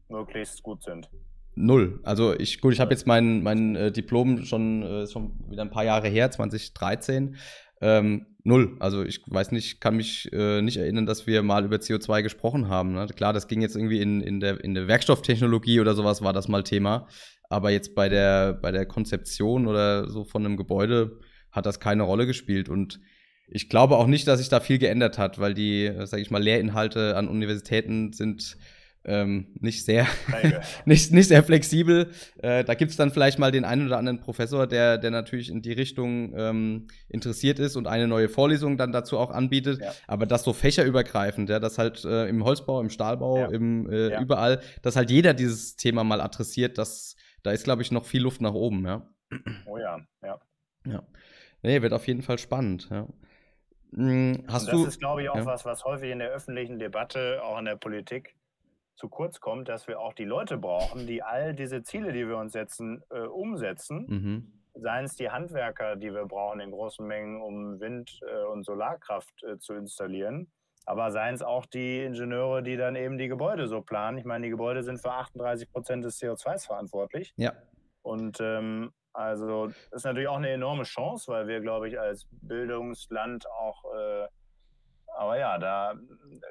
möglichst gut sind? Null. Also ich, gut, ich habe jetzt mein, mein äh, Diplom schon, äh, schon wieder ein paar Jahre her, 2013. Ähm, null. Also ich weiß nicht, kann mich äh, nicht erinnern, dass wir mal über CO2 gesprochen haben. Ne? Klar, das ging jetzt irgendwie in, in, der, in der Werkstofftechnologie oder sowas war das mal Thema. Aber jetzt bei der, bei der Konzeption oder so von einem Gebäude hat das keine Rolle gespielt. Und ich glaube auch nicht, dass sich da viel geändert hat, weil die, äh, sage ich mal, Lehrinhalte an Universitäten sind ähm, nicht sehr nicht, nicht sehr flexibel. Äh, da gibt es dann vielleicht mal den einen oder anderen Professor, der, der natürlich in die Richtung ähm, interessiert ist und eine neue Vorlesung dann dazu auch anbietet. Ja. Aber das so fächerübergreifend, ja, dass halt äh, im Holzbau, im Stahlbau, ja. im äh, ja. überall, dass halt jeder dieses Thema mal adressiert, das da ist, glaube ich, noch viel Luft nach oben, ja. Oh ja, ja. Ja. Nee, wird auf jeden Fall spannend, ja. Hm, hast das du, ist, glaube ich, auch ja. was, was häufig in der öffentlichen Debatte, auch in der Politik, zu kurz kommt, dass wir auch die Leute brauchen, die all diese Ziele, die wir uns setzen, äh, umsetzen. Mhm. Seien es die Handwerker, die wir brauchen in großen Mengen, um Wind- äh, und Solarkraft äh, zu installieren. Aber seien es auch die Ingenieure, die dann eben die Gebäude so planen. Ich meine, die Gebäude sind für 38 Prozent des CO2s verantwortlich. Ja. Und ähm, also ist natürlich auch eine enorme Chance, weil wir, glaube ich, als Bildungsland auch äh, aber ja, da,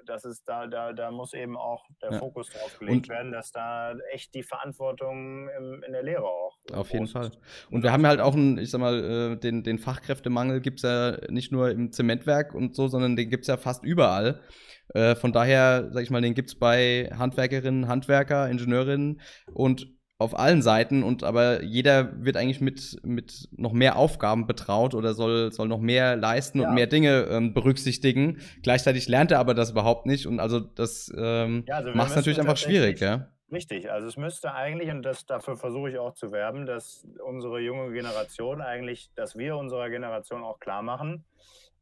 das ist, da, da, da muss eben auch der ja. Fokus drauf gelegt und werden, dass da echt die Verantwortung im, in der Lehre auch. Auf jeden Fall. Und wir haben halt auch einen, ich sag mal, äh, den, den Fachkräftemangel gibt es ja nicht nur im Zementwerk und so, sondern den gibt es ja fast überall. Äh, von daher, sag ich mal, den gibt es bei Handwerkerinnen, Handwerker, Ingenieurinnen und auf allen Seiten und aber jeder wird eigentlich mit, mit noch mehr Aufgaben betraut oder soll, soll noch mehr leisten ja. und mehr Dinge ähm, berücksichtigen. Gleichzeitig lernt er aber das überhaupt nicht und also das ähm, ja, also macht es natürlich einfach schwierig, ja. Richtig, also es müsste eigentlich, und das, dafür versuche ich auch zu werben, dass unsere junge Generation eigentlich, dass wir unserer Generation auch klar machen,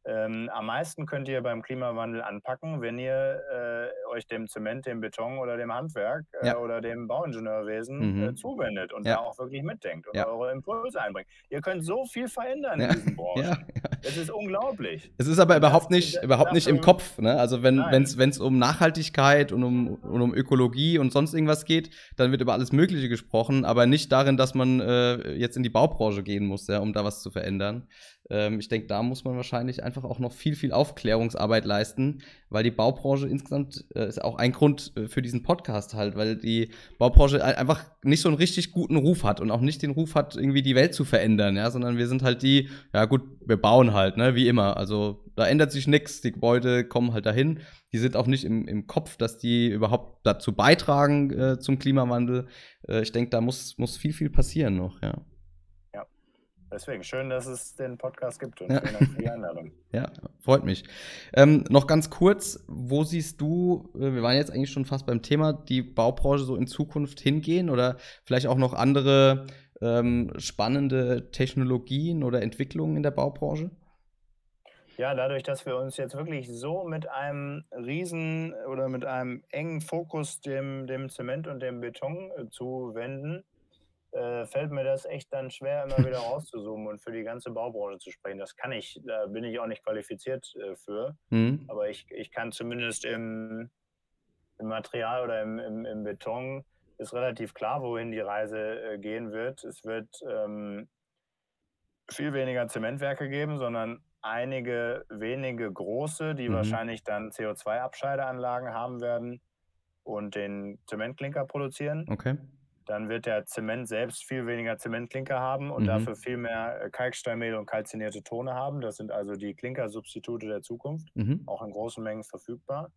ähm, am meisten könnt ihr beim Klimawandel anpacken, wenn ihr äh, euch dem Zement, dem Beton oder dem Handwerk äh, ja. oder dem Bauingenieurwesen äh, mhm. äh, zuwendet und ja. da auch wirklich mitdenkt und ja. eure Impulse einbringt. Ihr könnt so viel verändern in diesen Branchen. Es ist unglaublich. Es ist aber überhaupt nicht, das, überhaupt nicht im Kopf. Ne? Also wenn es um Nachhaltigkeit und um, und um Ökologie und sonst irgendwas geht, dann wird über alles Mögliche gesprochen, aber nicht darin, dass man äh, jetzt in die Baubranche gehen muss, um da was zu verändern. Ähm, ich denke, da muss man wahrscheinlich einfach auch noch viel, viel Aufklärungsarbeit leisten, weil die Baubranche insgesamt äh, ist auch ein Grund äh, für diesen Podcast halt, weil die Baubranche einfach nicht so einen richtig guten Ruf hat und auch nicht den Ruf hat, irgendwie die Welt zu verändern, ja, sondern wir sind halt die, ja gut, wir bauen halt, ne, wie immer. Also da ändert sich nichts, die Gebäude kommen halt dahin. Die sind auch nicht im, im Kopf, dass die überhaupt dazu beitragen äh, zum Klimawandel. Äh, ich denke, da muss, muss viel, viel passieren noch, ja. Deswegen schön, dass es den Podcast gibt und ja. vielen Dank für die Einladung. Ja, freut mich. Ähm, noch ganz kurz, wo siehst du, äh, wir waren jetzt eigentlich schon fast beim Thema, die Baubranche so in Zukunft hingehen oder vielleicht auch noch andere ähm, spannende Technologien oder Entwicklungen in der Baubranche? Ja, dadurch, dass wir uns jetzt wirklich so mit einem riesen oder mit einem engen Fokus dem, dem Zement und dem Beton äh, zuwenden, äh, fällt mir das echt dann schwer, immer wieder rauszuzoomen und für die ganze Baubranche zu sprechen. Das kann ich, da bin ich auch nicht qualifiziert äh, für. Mhm. Aber ich, ich kann zumindest im, im Material oder im, im, im, Beton ist relativ klar, wohin die Reise äh, gehen wird. Es wird ähm, viel weniger Zementwerke geben, sondern einige wenige große, die mhm. wahrscheinlich dann CO2-Abscheideanlagen haben werden und den Zementklinker produzieren. Okay dann wird der Zement selbst viel weniger Zementklinker haben und mhm. dafür viel mehr äh, Kalksteinmehl und kalzinierte Tone haben. Das sind also die Klinkersubstitute der Zukunft, mhm. auch in großen Mengen verfügbar.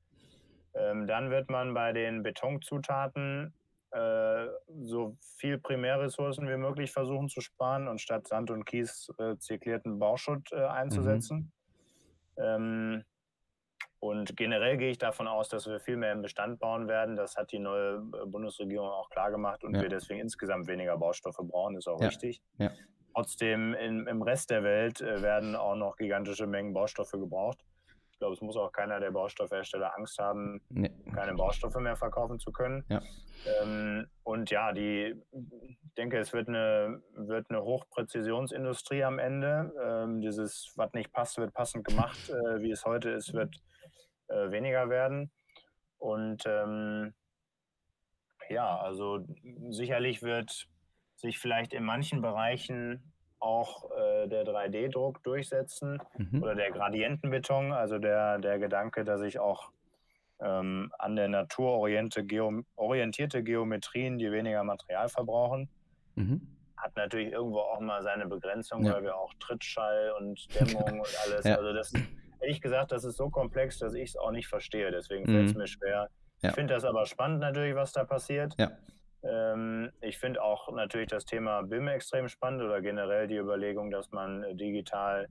Ähm, dann wird man bei den Betonzutaten äh, so viel Primärressourcen wie möglich versuchen zu sparen und statt Sand und Kies äh, zirklierten Bauschutt äh, einzusetzen. Mhm. Ähm, und generell gehe ich davon aus, dass wir viel mehr im Bestand bauen werden. Das hat die neue äh, Bundesregierung auch klar gemacht und ja. wir deswegen insgesamt weniger Baustoffe brauchen, ist auch ja. richtig. Ja. Trotzdem in, im Rest der Welt äh, werden auch noch gigantische Mengen Baustoffe gebraucht. Ich glaube, es muss auch keiner der Baustoffhersteller Angst haben, nee. keine Baustoffe mehr verkaufen zu können. Ähm, und ja, die, ich denke, es wird eine, wird eine Hochpräzisionsindustrie am Ende. Ähm, dieses, was nicht passt, wird passend gemacht, äh, wie es heute ist, wird äh, weniger werden. Und ähm, ja, also sicherlich wird sich vielleicht in manchen Bereichen auch äh, der 3D-Druck durchsetzen mhm. oder der Gradientenbeton, also der, der Gedanke, dass ich auch ähm, an der Natur orientierte, Geo orientierte Geometrien, die weniger Material verbrauchen, mhm. hat natürlich irgendwo auch mal seine Begrenzung, ja. weil wir auch Trittschall und Dämmung und alles, ja. also das ehrlich gesagt, das ist so komplex, dass ich es auch nicht verstehe. Deswegen fällt es mhm. mir schwer. Ja. Ich finde das aber spannend natürlich, was da passiert. Ja. Ähm, ich finde auch natürlich das Thema BIM extrem spannend oder generell die Überlegung, dass man äh, digital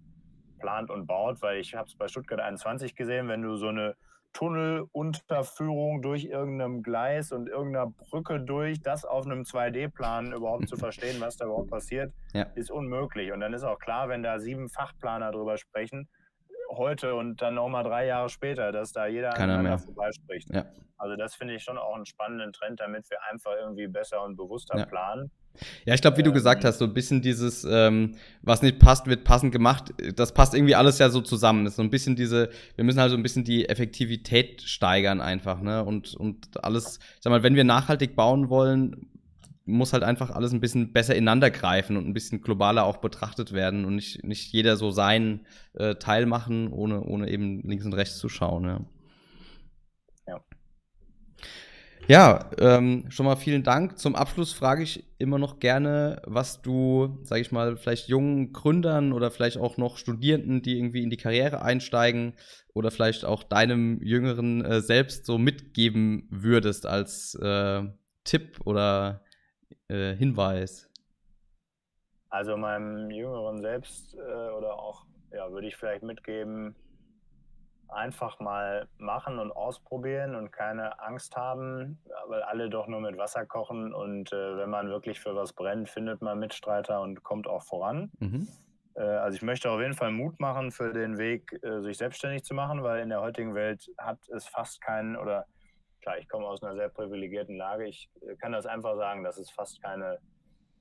plant und baut, weil ich habe es bei Stuttgart 21 gesehen, wenn du so eine Tunnelunterführung durch irgendeinem Gleis und irgendeiner Brücke durch, das auf einem 2D-Plan überhaupt zu verstehen, was da überhaupt passiert, ja. ist unmöglich. Und dann ist auch klar, wenn da sieben Fachplaner drüber sprechen, heute und dann nochmal drei Jahre später, dass da jeder Keiner aneinander vorbeispricht. Ja. Also das finde ich schon auch einen spannenden Trend, damit wir einfach irgendwie besser und bewusster ja. planen. Ja, ich glaube, wie du gesagt ähm, hast, so ein bisschen dieses, ähm, was nicht passt, wird passend gemacht. Das passt irgendwie alles ja so zusammen. Das ist so ein bisschen diese, wir müssen halt so ein bisschen die Effektivität steigern einfach, ne? Und, und alles, ich sag mal, wenn wir nachhaltig bauen wollen, muss halt einfach alles ein bisschen besser ineinander greifen und ein bisschen globaler auch betrachtet werden und nicht, nicht jeder so seinen äh, Teil machen, ohne, ohne eben links und rechts zu schauen. Ja. Ja, ja ähm, schon mal vielen Dank. Zum Abschluss frage ich immer noch gerne, was du, sage ich mal, vielleicht jungen Gründern oder vielleicht auch noch Studierenden, die irgendwie in die Karriere einsteigen oder vielleicht auch deinem jüngeren äh, selbst so mitgeben würdest als äh, Tipp oder äh, Hinweis? Also meinem Jüngeren selbst äh, oder auch, ja, würde ich vielleicht mitgeben, einfach mal machen und ausprobieren und keine Angst haben, weil alle doch nur mit Wasser kochen und äh, wenn man wirklich für was brennt, findet man Mitstreiter und kommt auch voran. Mhm. Äh, also ich möchte auf jeden Fall Mut machen für den Weg, äh, sich selbstständig zu machen, weil in der heutigen Welt hat es fast keinen oder klar, ich komme aus einer sehr privilegierten Lage. Ich äh, kann das einfach sagen, dass es fast keine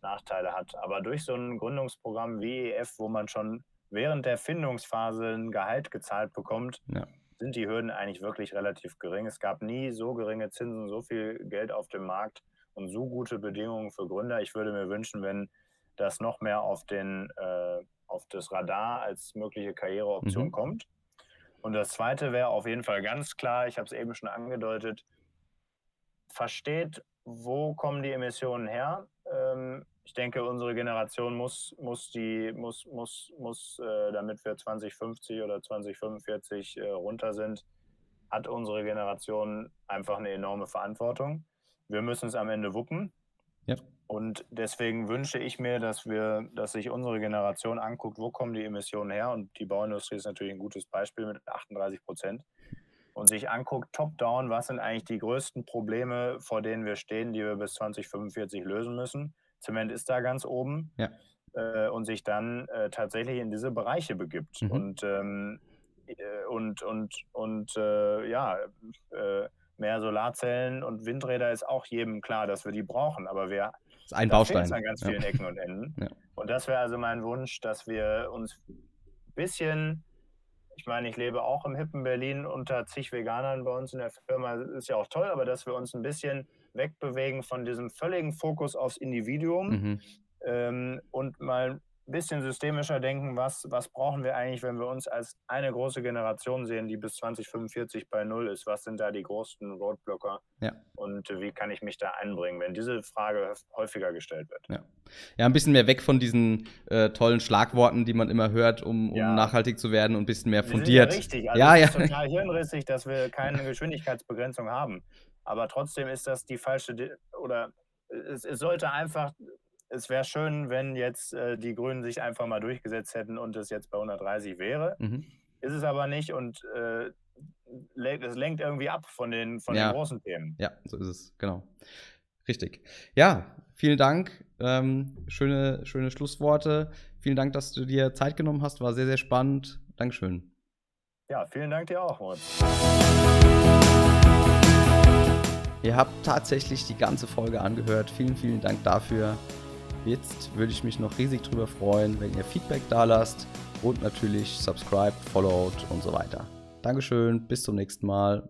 Nachteile hat. Aber durch so ein Gründungsprogramm wie EF, wo man schon während der Findungsphase ein Gehalt gezahlt bekommt, ja. sind die Hürden eigentlich wirklich relativ gering. Es gab nie so geringe Zinsen, so viel Geld auf dem Markt und so gute Bedingungen für Gründer. Ich würde mir wünschen, wenn das noch mehr auf, den, äh, auf das Radar als mögliche Karriereoption mhm. kommt. Und das Zweite wäre auf jeden Fall ganz klar, ich habe es eben schon angedeutet, versteht, wo kommen die Emissionen her. Ähm, ich denke, unsere Generation muss, muss, die, muss, muss, muss äh, damit wir 2050 oder 2045 äh, runter sind, hat unsere Generation einfach eine enorme Verantwortung. Wir müssen es am Ende wuppen. Ja. Und deswegen wünsche ich mir, dass wir, dass sich unsere Generation anguckt, wo kommen die Emissionen her. Und die Bauindustrie ist natürlich ein gutes Beispiel mit 38 Prozent. Und sich anguckt, top-down, was sind eigentlich die größten Probleme, vor denen wir stehen, die wir bis 2045 lösen müssen. Zement ist da ganz oben. Ja. Äh, und sich dann äh, tatsächlich in diese Bereiche begibt. Mhm. Und, ähm, äh, und, und, und äh, ja, äh, mehr Solarzellen und Windräder ist auch jedem klar, dass wir die brauchen. Aber wir ist ein Baustein. an ganz vielen ja. Ecken und Enden. Ja. Und das wäre also mein Wunsch, dass wir uns ein bisschen, ich meine, ich lebe auch im hippen Berlin unter zig Veganern bei uns in der Firma, ist ja auch toll, aber dass wir uns ein bisschen wegbewegen von diesem völligen Fokus aufs Individuum mhm. ähm, und mal bisschen systemischer denken, was, was brauchen wir eigentlich, wenn wir uns als eine große Generation sehen, die bis 2045 bei Null ist? Was sind da die großen Roadblocker? Ja. Und wie kann ich mich da einbringen, wenn diese Frage häufiger gestellt wird? Ja, ja ein bisschen mehr weg von diesen äh, tollen Schlagworten, die man immer hört, um, um ja. nachhaltig zu werden und ein bisschen mehr fundiert. Ja, richtig. Also ja, es ist total hirnrissig, dass wir keine Geschwindigkeitsbegrenzung haben. Aber trotzdem ist das die falsche, oder es, es sollte einfach es wäre schön, wenn jetzt äh, die Grünen sich einfach mal durchgesetzt hätten und es jetzt bei 130 wäre. Mhm. Ist es aber nicht und äh, es lenkt irgendwie ab von den, von ja. den großen Themen. Ja, so ist es, genau. Richtig. Ja, vielen Dank. Ähm, schöne, schöne Schlussworte. Vielen Dank, dass du dir Zeit genommen hast. War sehr, sehr spannend. Dankeschön. Ja, vielen Dank dir auch, Moritz. Ihr habt tatsächlich die ganze Folge angehört. Vielen, vielen Dank dafür. Jetzt würde ich mich noch riesig drüber freuen, wenn ihr Feedback da lasst und natürlich subscribed, followed und so weiter. Dankeschön, bis zum nächsten Mal.